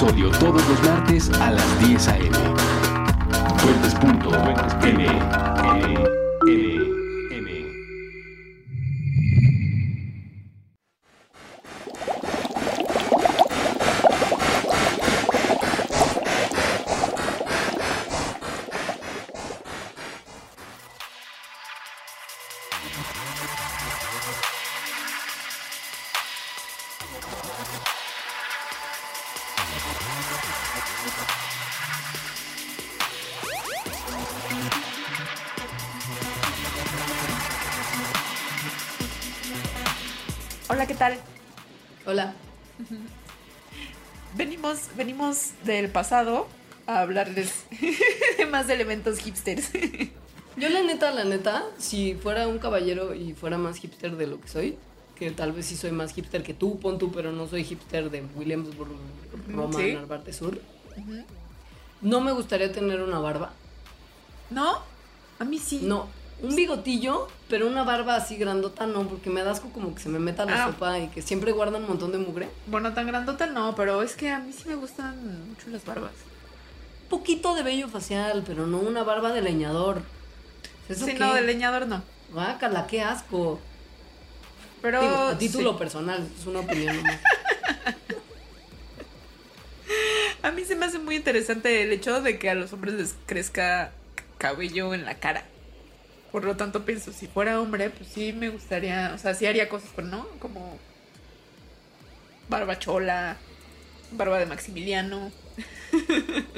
Episodio todos los martes a las 10 a.m. pasado a hablarles [laughs] de más elementos hipsters. Yo la neta, la neta, si fuera un caballero y fuera más hipster de lo que soy, que tal vez sí soy más hipster que tú, pon tú, pero no soy hipster de Williamsburg, Roma, Sí. Narvarte Sur. No me gustaría tener una barba. ¿No? A mí sí. No, un bigotillo, pero una barba así grandota no, porque me da asco como que se me meta la Ah. sopa y que siempre guardan un montón de mugre. Bueno, tan grandota no, pero es que a mí sí me gustan mucho las barbas. Poquito de vello facial, pero no una barba de leñador. ¿Eso Sí, qué? no, de leñador no. Guácala, qué asco. Pero. Digo, a título sí. personal, es una opinión nomás. [laughs] A mí se me hace muy interesante el hecho de que a los hombres les crezca cabello en la cara. Por lo tanto, pienso, si fuera hombre, pues sí me gustaría, o sea, sí haría cosas, pero no, como barba chola, barba de Maximiliano. [laughs]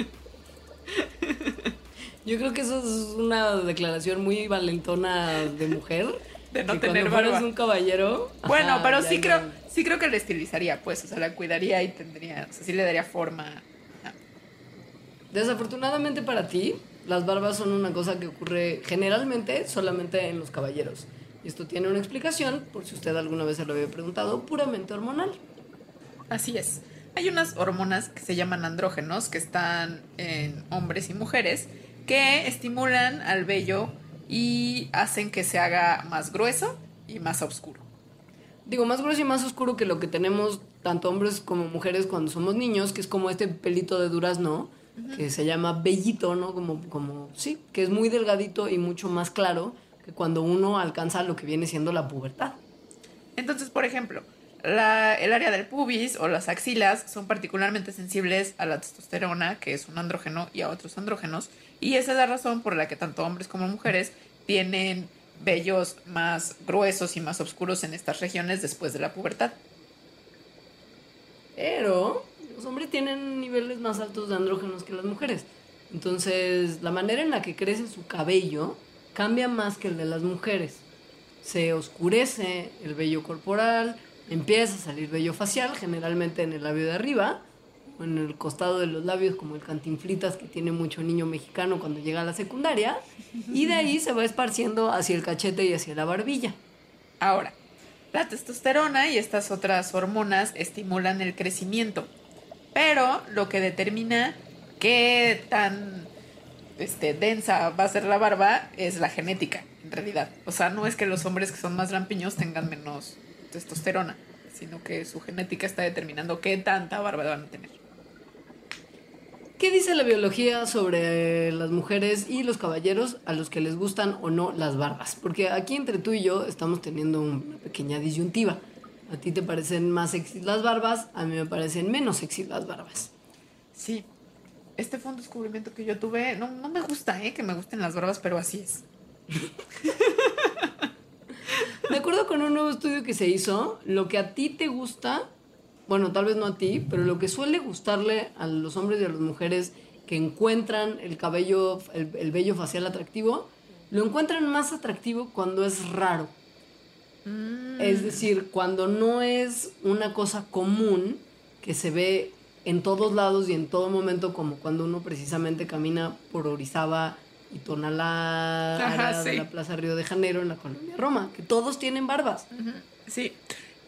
Yo creo que eso es una declaración muy valentona de mujer. [laughs] De no que tener cuando barba. un caballero. Bueno, ajá, pero sí creo, sí creo que le estilizaría, pues, o sea, la cuidaría y tendría, o sea, sí le daría forma. Desafortunadamente para ti, las barbas son una cosa que ocurre generalmente solamente en los caballeros. Y esto tiene una explicación, por si usted alguna vez se lo había preguntado, puramente hormonal. Así es. hay unas hormonas que se llaman andrógenos que están en hombres y mujeres que estimulan al vello y hacen que se haga más grueso y más oscuro. Digo, más grueso y más oscuro que lo que tenemos tanto hombres como mujeres cuando somos niños, que es como este pelito de durazno, que se llama vellito, ¿no? Como, como, sí, que es muy delgadito y mucho más claro que cuando uno alcanza lo que viene siendo la pubertad. Entonces, por ejemplo, la- el área del pubis o las axilas son particularmente sensibles a la testosterona, que es un andrógeno, y a otros andrógenos. Y esa es la razón por la que tanto hombres como mujeres tienen vellos más gruesos y más oscuros en estas regiones después de la pubertad. Pero los hombres tienen niveles más altos de andrógenos que las mujeres. Entonces, la manera en la que crece su cabello cambia más que el de las mujeres. Se oscurece el vello corporal, empieza a salir vello facial, generalmente en el labio de arriba, o en el costado de los labios, como el cantinflitas que tiene mucho niño mexicano cuando llega a la secundaria, y de ahí se va esparciendo hacia el cachete y hacia la barbilla. Ahora, la testosterona y estas otras hormonas estimulan el crecimiento, pero lo que determina qué tan este, densa va a ser la barba es la genética, en realidad. O sea, no es que los hombres que son más lampiños tengan menos testosterona, sino que su genética está determinando qué tanta barba van a tener. ¿Qué dice la biología sobre las mujeres y los caballeros a los que les gustan o no las barbas? Porque aquí entre tú y yo estamos teniendo una pequeña disyuntiva. A ti te parecen más sexy las barbas, a mí me parecen menos sexy las barbas. Sí, este fue un descubrimiento que yo tuve. No, no me gusta, ¿eh? Que me gusten las barbas, pero así es. [laughs] Me acuerdo con un nuevo estudio que se hizo, lo que a ti te gusta, bueno, tal vez no a ti, pero lo que suele gustarle a los hombres y a las mujeres que encuentran el cabello, el, el vello facial atractivo, lo encuentran más atractivo cuando es raro. Es decir, cuando no es una cosa común que se ve en todos lados y en todo momento, como cuando uno precisamente camina por Orizaba y Tonalá, Ajá, de la Plaza Río de Janeiro, en la colonia Roma, que todos tienen barbas. Sí,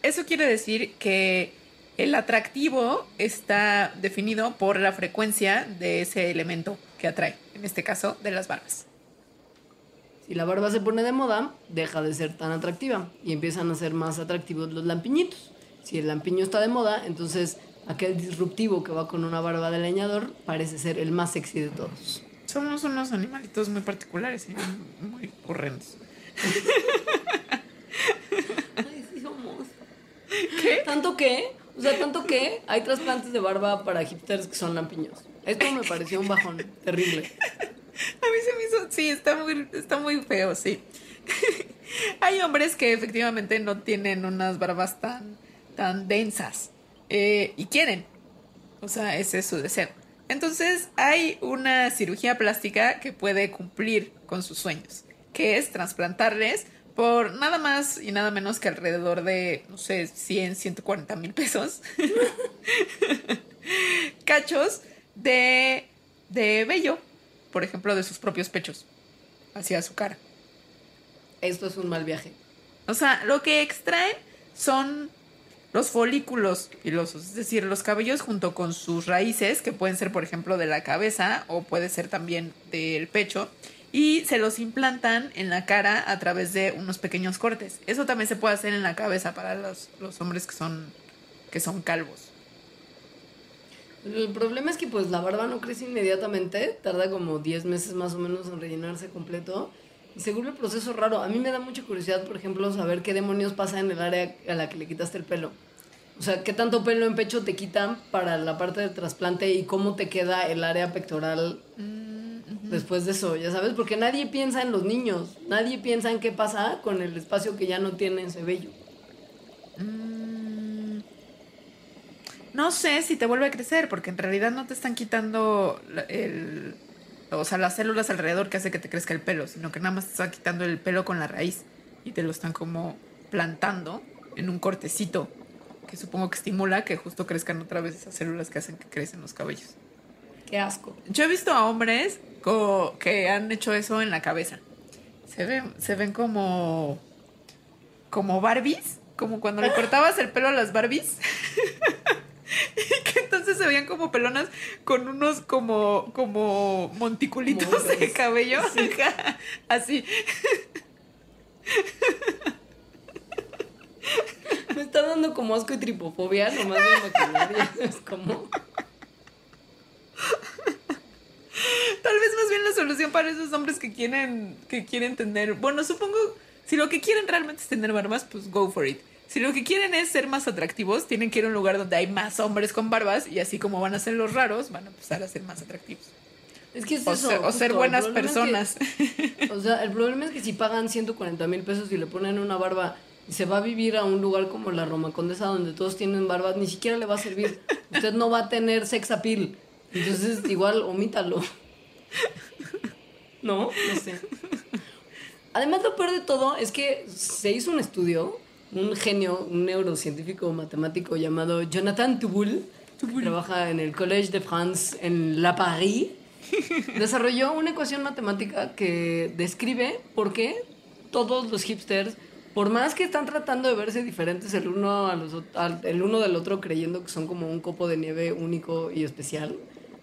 eso quiere decir que el atractivo está definido por la frecuencia de ese elemento que atrae, en este caso de las barbas. Si la barba se pone de moda, deja de ser tan atractiva y empiezan a ser más atractivos los lampiñitos. Si el lampiño está de moda, entonces aquel disruptivo que va con una barba de leñador parece ser el más sexy de todos. Somos unos animalitos muy particulares y muy horrendos. Ay, sí somos. ¿Qué? Tanto que, o sea, tanto que hay trasplantes de barba para hipsters que son lampiños. Esto me pareció un bajón terrible. A mí se me hizo, sí, está muy, está muy feo, sí. [laughs] Hay hombres que efectivamente no tienen unas barbas tan, tan densas eh, y quieren. O sea, ese es su deseo. Entonces hay una cirugía plástica que puede cumplir con sus sueños, que es trasplantarles por nada más y nada menos que alrededor de, no sé, 100, 140 mil pesos. [laughs] Cachos de, de vello, por ejemplo, de sus propios pechos hacia su cara. Esto es un mal viaje. O sea, lo que extraen son los folículos pilosos, es decir, los cabellos junto con sus raíces, que pueden ser, por ejemplo, de la cabeza o puede ser también del pecho, y se los implantan en la cara a través de unos pequeños cortes. Eso también se puede hacer en la cabeza para los, los hombres que son, que son calvos. El problema es que pues la barba no crece inmediatamente, tarda como 10 meses más o menos en rellenarse completo. Y según el proceso raro, a mí me da mucha curiosidad, por ejemplo, saber qué demonios pasa en el área a la que le quitaste el pelo. O sea, qué tanto pelo en pecho te quitan para la parte del trasplante y cómo te queda el área pectoral después de eso, ya sabes, porque nadie piensa en los niños, nadie piensa en qué pasa con el espacio que ya no tiene ese vello. No sé si te vuelve a crecer, porque en realidad no te están quitando el, o sea, las células alrededor que hace que te crezca el pelo, sino que nada más te están quitando el pelo con la raíz y te lo están como plantando en un cortecito que supongo que estimula que justo crezcan otra vez esas células que hacen que crecen los cabellos. Qué asco. Yo he visto a hombres que han hecho eso en la cabeza. Se ven, se ven como. como Barbies. Como cuando le [laughs] cortabas el pelo a las Barbies. [laughs] y [laughs] que entonces se veían como pelonas con unos como, como monticulitos de cabello. Así. Me está dando como asco y tripofobia, nomás de imaginar. [laughs] Es como. Tal vez más bien la solución para esos hombres que quieren, que quieren tener. Bueno, supongo, si lo que quieren realmente es tener barbas, pues go for it. Si lo que quieren es ser más atractivos, tienen que ir a un lugar donde hay más hombres con barbas y así como van a ser los raros, van a empezar a ser más atractivos. Es que es O, eso. ser, o ser justo, buenas el problema es personas. que- [laughs] o sea, el problema es que si pagan 140 mil pesos y le ponen una barba y se va a vivir a un lugar como la Roma Condesa donde todos tienen barbas, ni siquiera le va a servir. Usted no va a tener sex appeal. Entonces, igual, omítalo. No, no sé. Además, lo peor de todo es que se hizo un estudio, un genio, un neurocientífico matemático llamado Jonathan Tuboul, que trabaja en el Collège de France en La Paris, [laughs] desarrolló una ecuación matemática que describe por qué todos los hipsters, por más que están tratando de verse diferentes el uno, a los, al- el uno del otro, creyendo que son como un copo de nieve único y especial,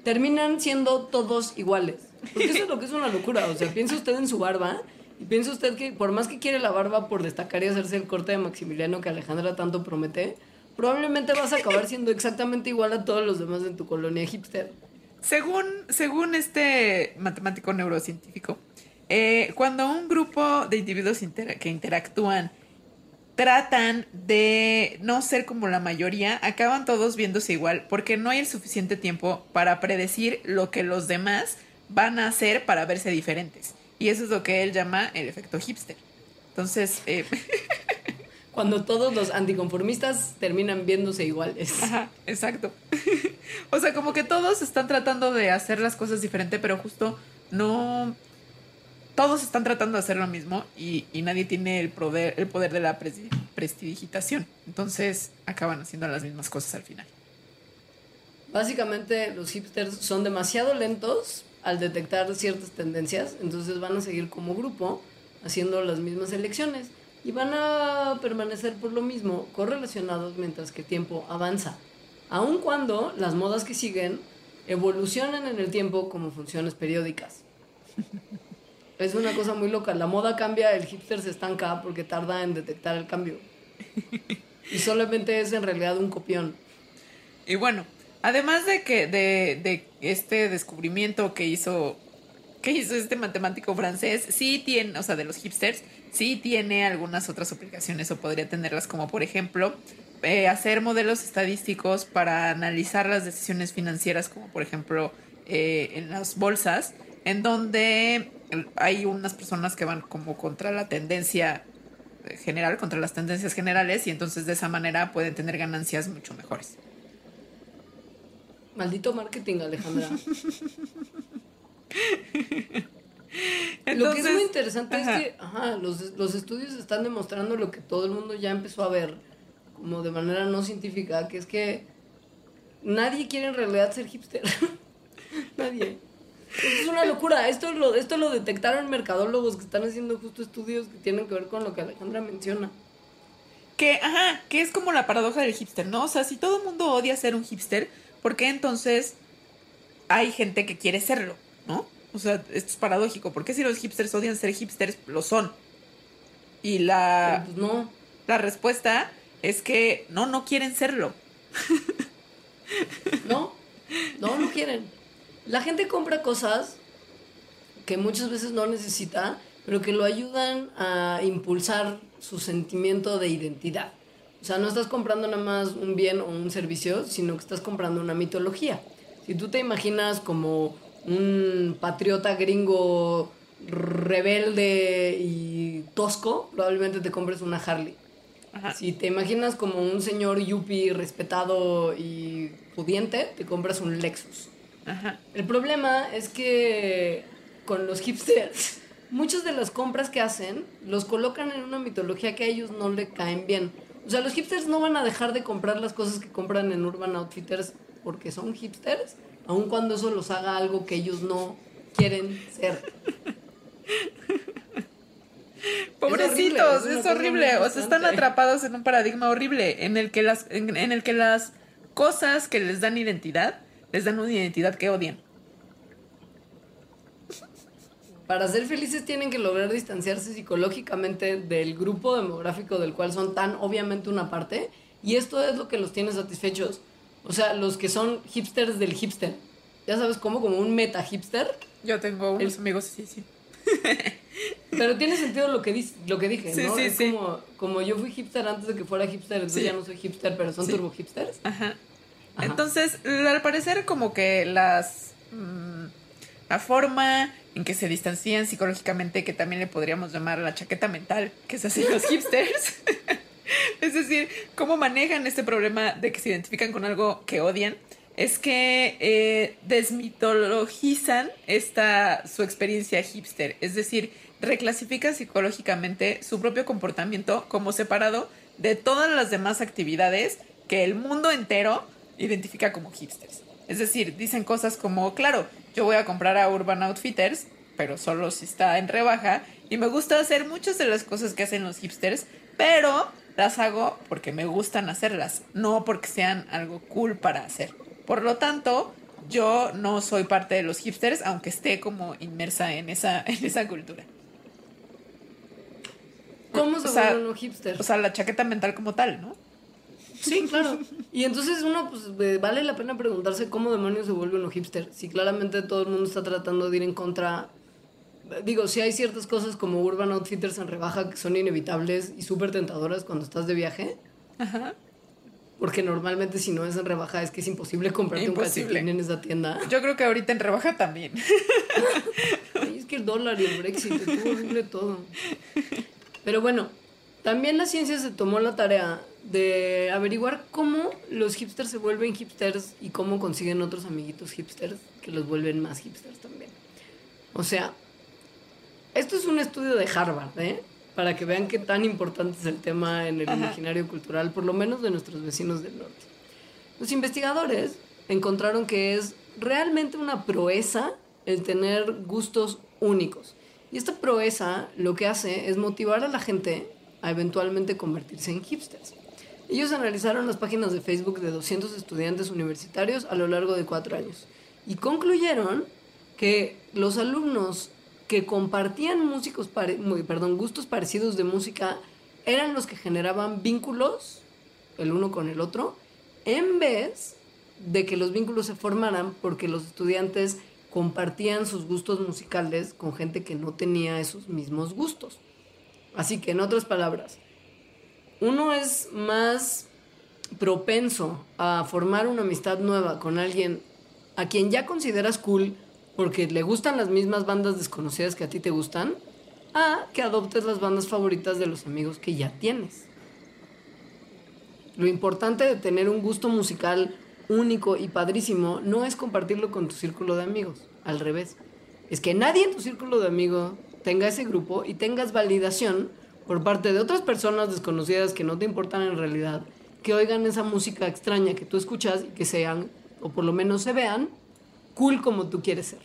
terminan siendo todos iguales. Porque eso es lo que es una locura. O sea, piensa usted en su barba y piensa usted que por más que quiere la barba por destacar y hacerse el corte de Maximiliano que Alejandra tanto promete, probablemente vas a acabar siendo exactamente igual a todos los demás en tu colonia hipster. Según, según este matemático neurocientífico, eh, cuando un grupo de individuos que interactúan tratan de no ser como la mayoría, acaban todos viéndose igual porque no hay el suficiente tiempo para predecir lo que los demás van a hacer para verse diferentes. Y eso es lo que él llama el efecto hipster. Entonces, eh, [laughs] Cuando todos los anticonformistas terminan viéndose iguales. Ajá, exacto. [laughs] o sea, como que todos están tratando de hacer las cosas diferente, pero justo no. Todos están tratando de hacer lo mismo y, y nadie tiene el poder, el poder de la presti- prestidigitación. Entonces acaban haciendo las mismas cosas al final. Básicamente los hipsters son demasiado lentos al detectar ciertas tendencias, entonces van a seguir como grupo haciendo las mismas elecciones y van a permanecer por lo mismo correlacionados mientras que el tiempo avanza, aun cuando las modas que siguen evolucionan en el tiempo como funciones periódicas. [laughs] Es una cosa muy loca, la moda cambia, el hipster se estanca porque tarda en detectar el cambio. Y solamente es en realidad un copión. Y bueno, además de que de, de este descubrimiento que hizo que hizo este matemático francés, sí tiene, o sea, de los hipsters, sí tiene algunas otras aplicaciones o podría tenerlas como por ejemplo eh, hacer modelos estadísticos para analizar las decisiones financieras como por ejemplo eh, en las bolsas, en donde hay unas personas que van como contra la tendencia general, contra las tendencias generales y entonces de esa manera pueden tener ganancias mucho mejores. Maldito marketing, Alejandra. lo que es muy interesante ajá. es que ajá, los, los estudios están demostrando lo que todo el mundo ya empezó a ver, como de manera no científica, que es que nadie quiere en realidad ser hipster. [laughs] nadie. Es una locura. Esto lo, esto lo detectaron mercadólogos que están haciendo justo estudios que tienen que ver con lo que Alejandra menciona. Que, ajá, que es como la paradoja del hipster, ¿no? O sea, si todo el mundo odia ser un hipster, ¿por qué entonces hay gente que quiere serlo, ¿no? O sea, esto es paradójico. ¿Por qué si los hipsters odian ser hipsters, lo son? Y la, pues no. la respuesta es que no, no quieren serlo. [laughs] No, no, no quieren. La gente compra cosas que muchas veces no necesita, pero que lo ayudan a impulsar su sentimiento de identidad. O sea, no estás comprando nada más un bien o un servicio, sino que estás comprando una mitología. Si tú te imaginas como un patriota gringo rebelde y tosco, probablemente te compres una Harley. Ajá. Si te imaginas como un señor yuppie respetado y pudiente, te compras un Lexus. Ajá. El problema es que con los hipsters, [laughs] muchas de las compras que hacen los colocan en una mitología que a ellos no le caen bien. O sea, los hipsters no van a dejar de comprar las cosas que compran en Urban Outfitters porque son hipsters, aun cuando eso los haga algo que ellos no quieren ser. [laughs] Pobrecitos, es horrible. O sea, están atrapados en un paradigma horrible en el que las, en, en el que las cosas que les dan identidad, les dan una identidad que odian. Para ser felices tienen que lograr distanciarse psicológicamente del grupo demográfico del cual son tan obviamente una parte. Y esto es lo que los tiene satisfechos. O sea, los que son hipsters del hipster. Ya sabes cómo, como un meta hipster. Yo tengo unos El- amigos, sí, sí. [laughs] Pero tiene sentido lo que, dis- lo que dije, Sí, ¿no? sí, es sí. Como, como yo fui hipster antes de que fuera hipster, entonces ya no soy hipster, pero son turbo hipsters. Ajá. Ajá. Entonces, al parecer, como que las. mm, la forma en que se distancian psicológicamente, que también le podríamos llamar la chaqueta mental que se hacen [laughs] los hipsters. [laughs] es decir, cómo manejan este problema de que se identifican con algo que odian. Es que eh, desmitologizan esta su experiencia hipster. Es decir, reclasifican psicológicamente su propio comportamiento como separado de todas las demás actividades que el mundo entero identifica como hipsters. Es decir, dicen cosas como, claro, yo voy a comprar a Urban Outfitters, pero solo si está en rebaja, y me gusta hacer muchas de las cosas que hacen los hipsters, pero las hago porque me gustan hacerlas, no porque sean algo cool para hacer. Por lo tanto, yo no soy parte de los hipsters, aunque esté como inmersa en esa, [laughs] en esa cultura. ¿Cómo se O sea, hipster? O sea, la chaqueta mental como tal, ¿no? Sí, claro. Y entonces uno, pues, vale la pena preguntarse cómo demonios se vuelve uno hipster. Si claramente todo el mundo está tratando de ir en contra. Digo, si hay ciertas cosas como Urban Outfitters en rebaja que son inevitables y súper tentadoras cuando estás de viaje. Ajá. Porque normalmente si no es en rebaja es que es imposible comprarte Imposible. un calcetín en esa tienda. Yo creo que ahorita en rebaja también. [laughs] Ay, es que el dólar y el Brexit, horrible todo. Pero bueno, también la ciencia se tomó la tarea de averiguar cómo los hipsters se vuelven hipsters y cómo consiguen otros amiguitos hipsters que los vuelven más hipsters también. O sea, esto es un estudio de Harvard, ¿eh? Para que vean qué tan importante es el tema en el Ajá. imaginario cultural, por lo menos de nuestros vecinos del norte. Los investigadores encontraron que es realmente una proeza el tener gustos únicos. Y esta proeza lo que hace es motivar a la gente a eventualmente convertirse en hipsters. Ellos analizaron las páginas de Facebook de 200 estudiantes universitarios a lo largo de cuatro años y concluyeron que los alumnos que compartían gustos parecidos de música eran los que generaban vínculos el uno con el otro en vez de que los vínculos se formaran porque los estudiantes compartían sus gustos musicales con gente que no tenía esos mismos gustos. Así que en otras palabras, uno es más propenso a formar una amistad nueva con alguien a quien ya consideras cool porque le gustan las mismas bandas desconocidas que a ti te gustan, a que adoptes las bandas favoritas de los amigos que ya tienes. Lo importante de tener un gusto musical único y padrísimo no es compartirlo con tu círculo de amigos, al revés. Es que nadie en tu círculo de amigos tenga ese grupo y tengas validación por parte de otras personas desconocidas que no te importan en realidad, que oigan esa música extraña que tú escuchas y que sean, o por lo menos se vean, cool como tú quieres ser.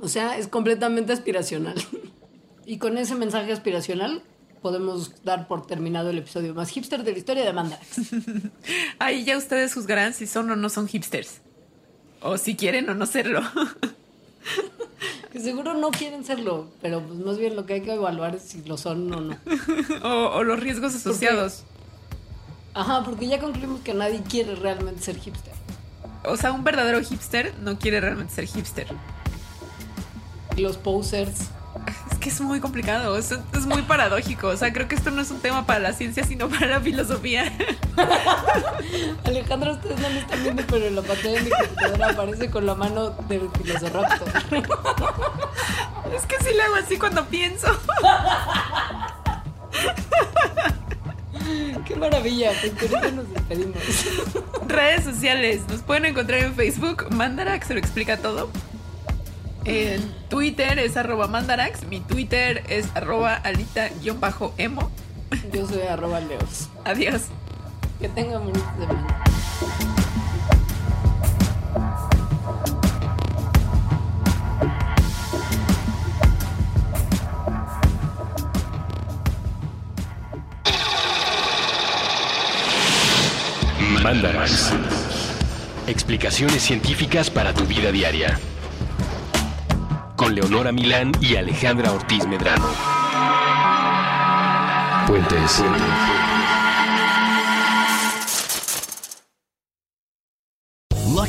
O sea, es completamente aspiracional. [laughs] y con ese mensaje aspiracional podemos dar por terminado el episodio más hipster de la historia de Mandarax. [laughs] Ahí ya ustedes juzgarán si son o no son hipsters. O si quieren o no serlo. [laughs] Que seguro no quieren serlo, pero pues más bien lo que hay que evaluar es si lo son o no. [laughs] o, o los riesgos asociados. Ajá, porque ya concluimos que nadie quiere realmente ser hipster. O sea, un verdadero hipster no quiere realmente ser hipster. Los posers. Que es muy complicado, es, es muy paradójico. O sea, creo que esto no es un tema para la ciencia, sino para la filosofía. [laughs] Alejandro, ustedes no me están viendo, pero en la pantalla de mi computadora aparece con la mano del filosofraptor. [laughs] Es que sí le hago así cuando pienso. [laughs] Qué maravilla, pues con eso nos despedimos. Redes sociales, nos pueden encontrar en Facebook, Mandarax se lo explica todo. En Twitter es arroba Mandarax, mi Twitter es arroba alita-emo. Yo soy arroba leos. Adiós. Que tengan bonita semana. Mandarax. Explicaciones científicas para tu vida diaria. Con Leonora Milán y Alejandra Ortiz Medrano. Puentes.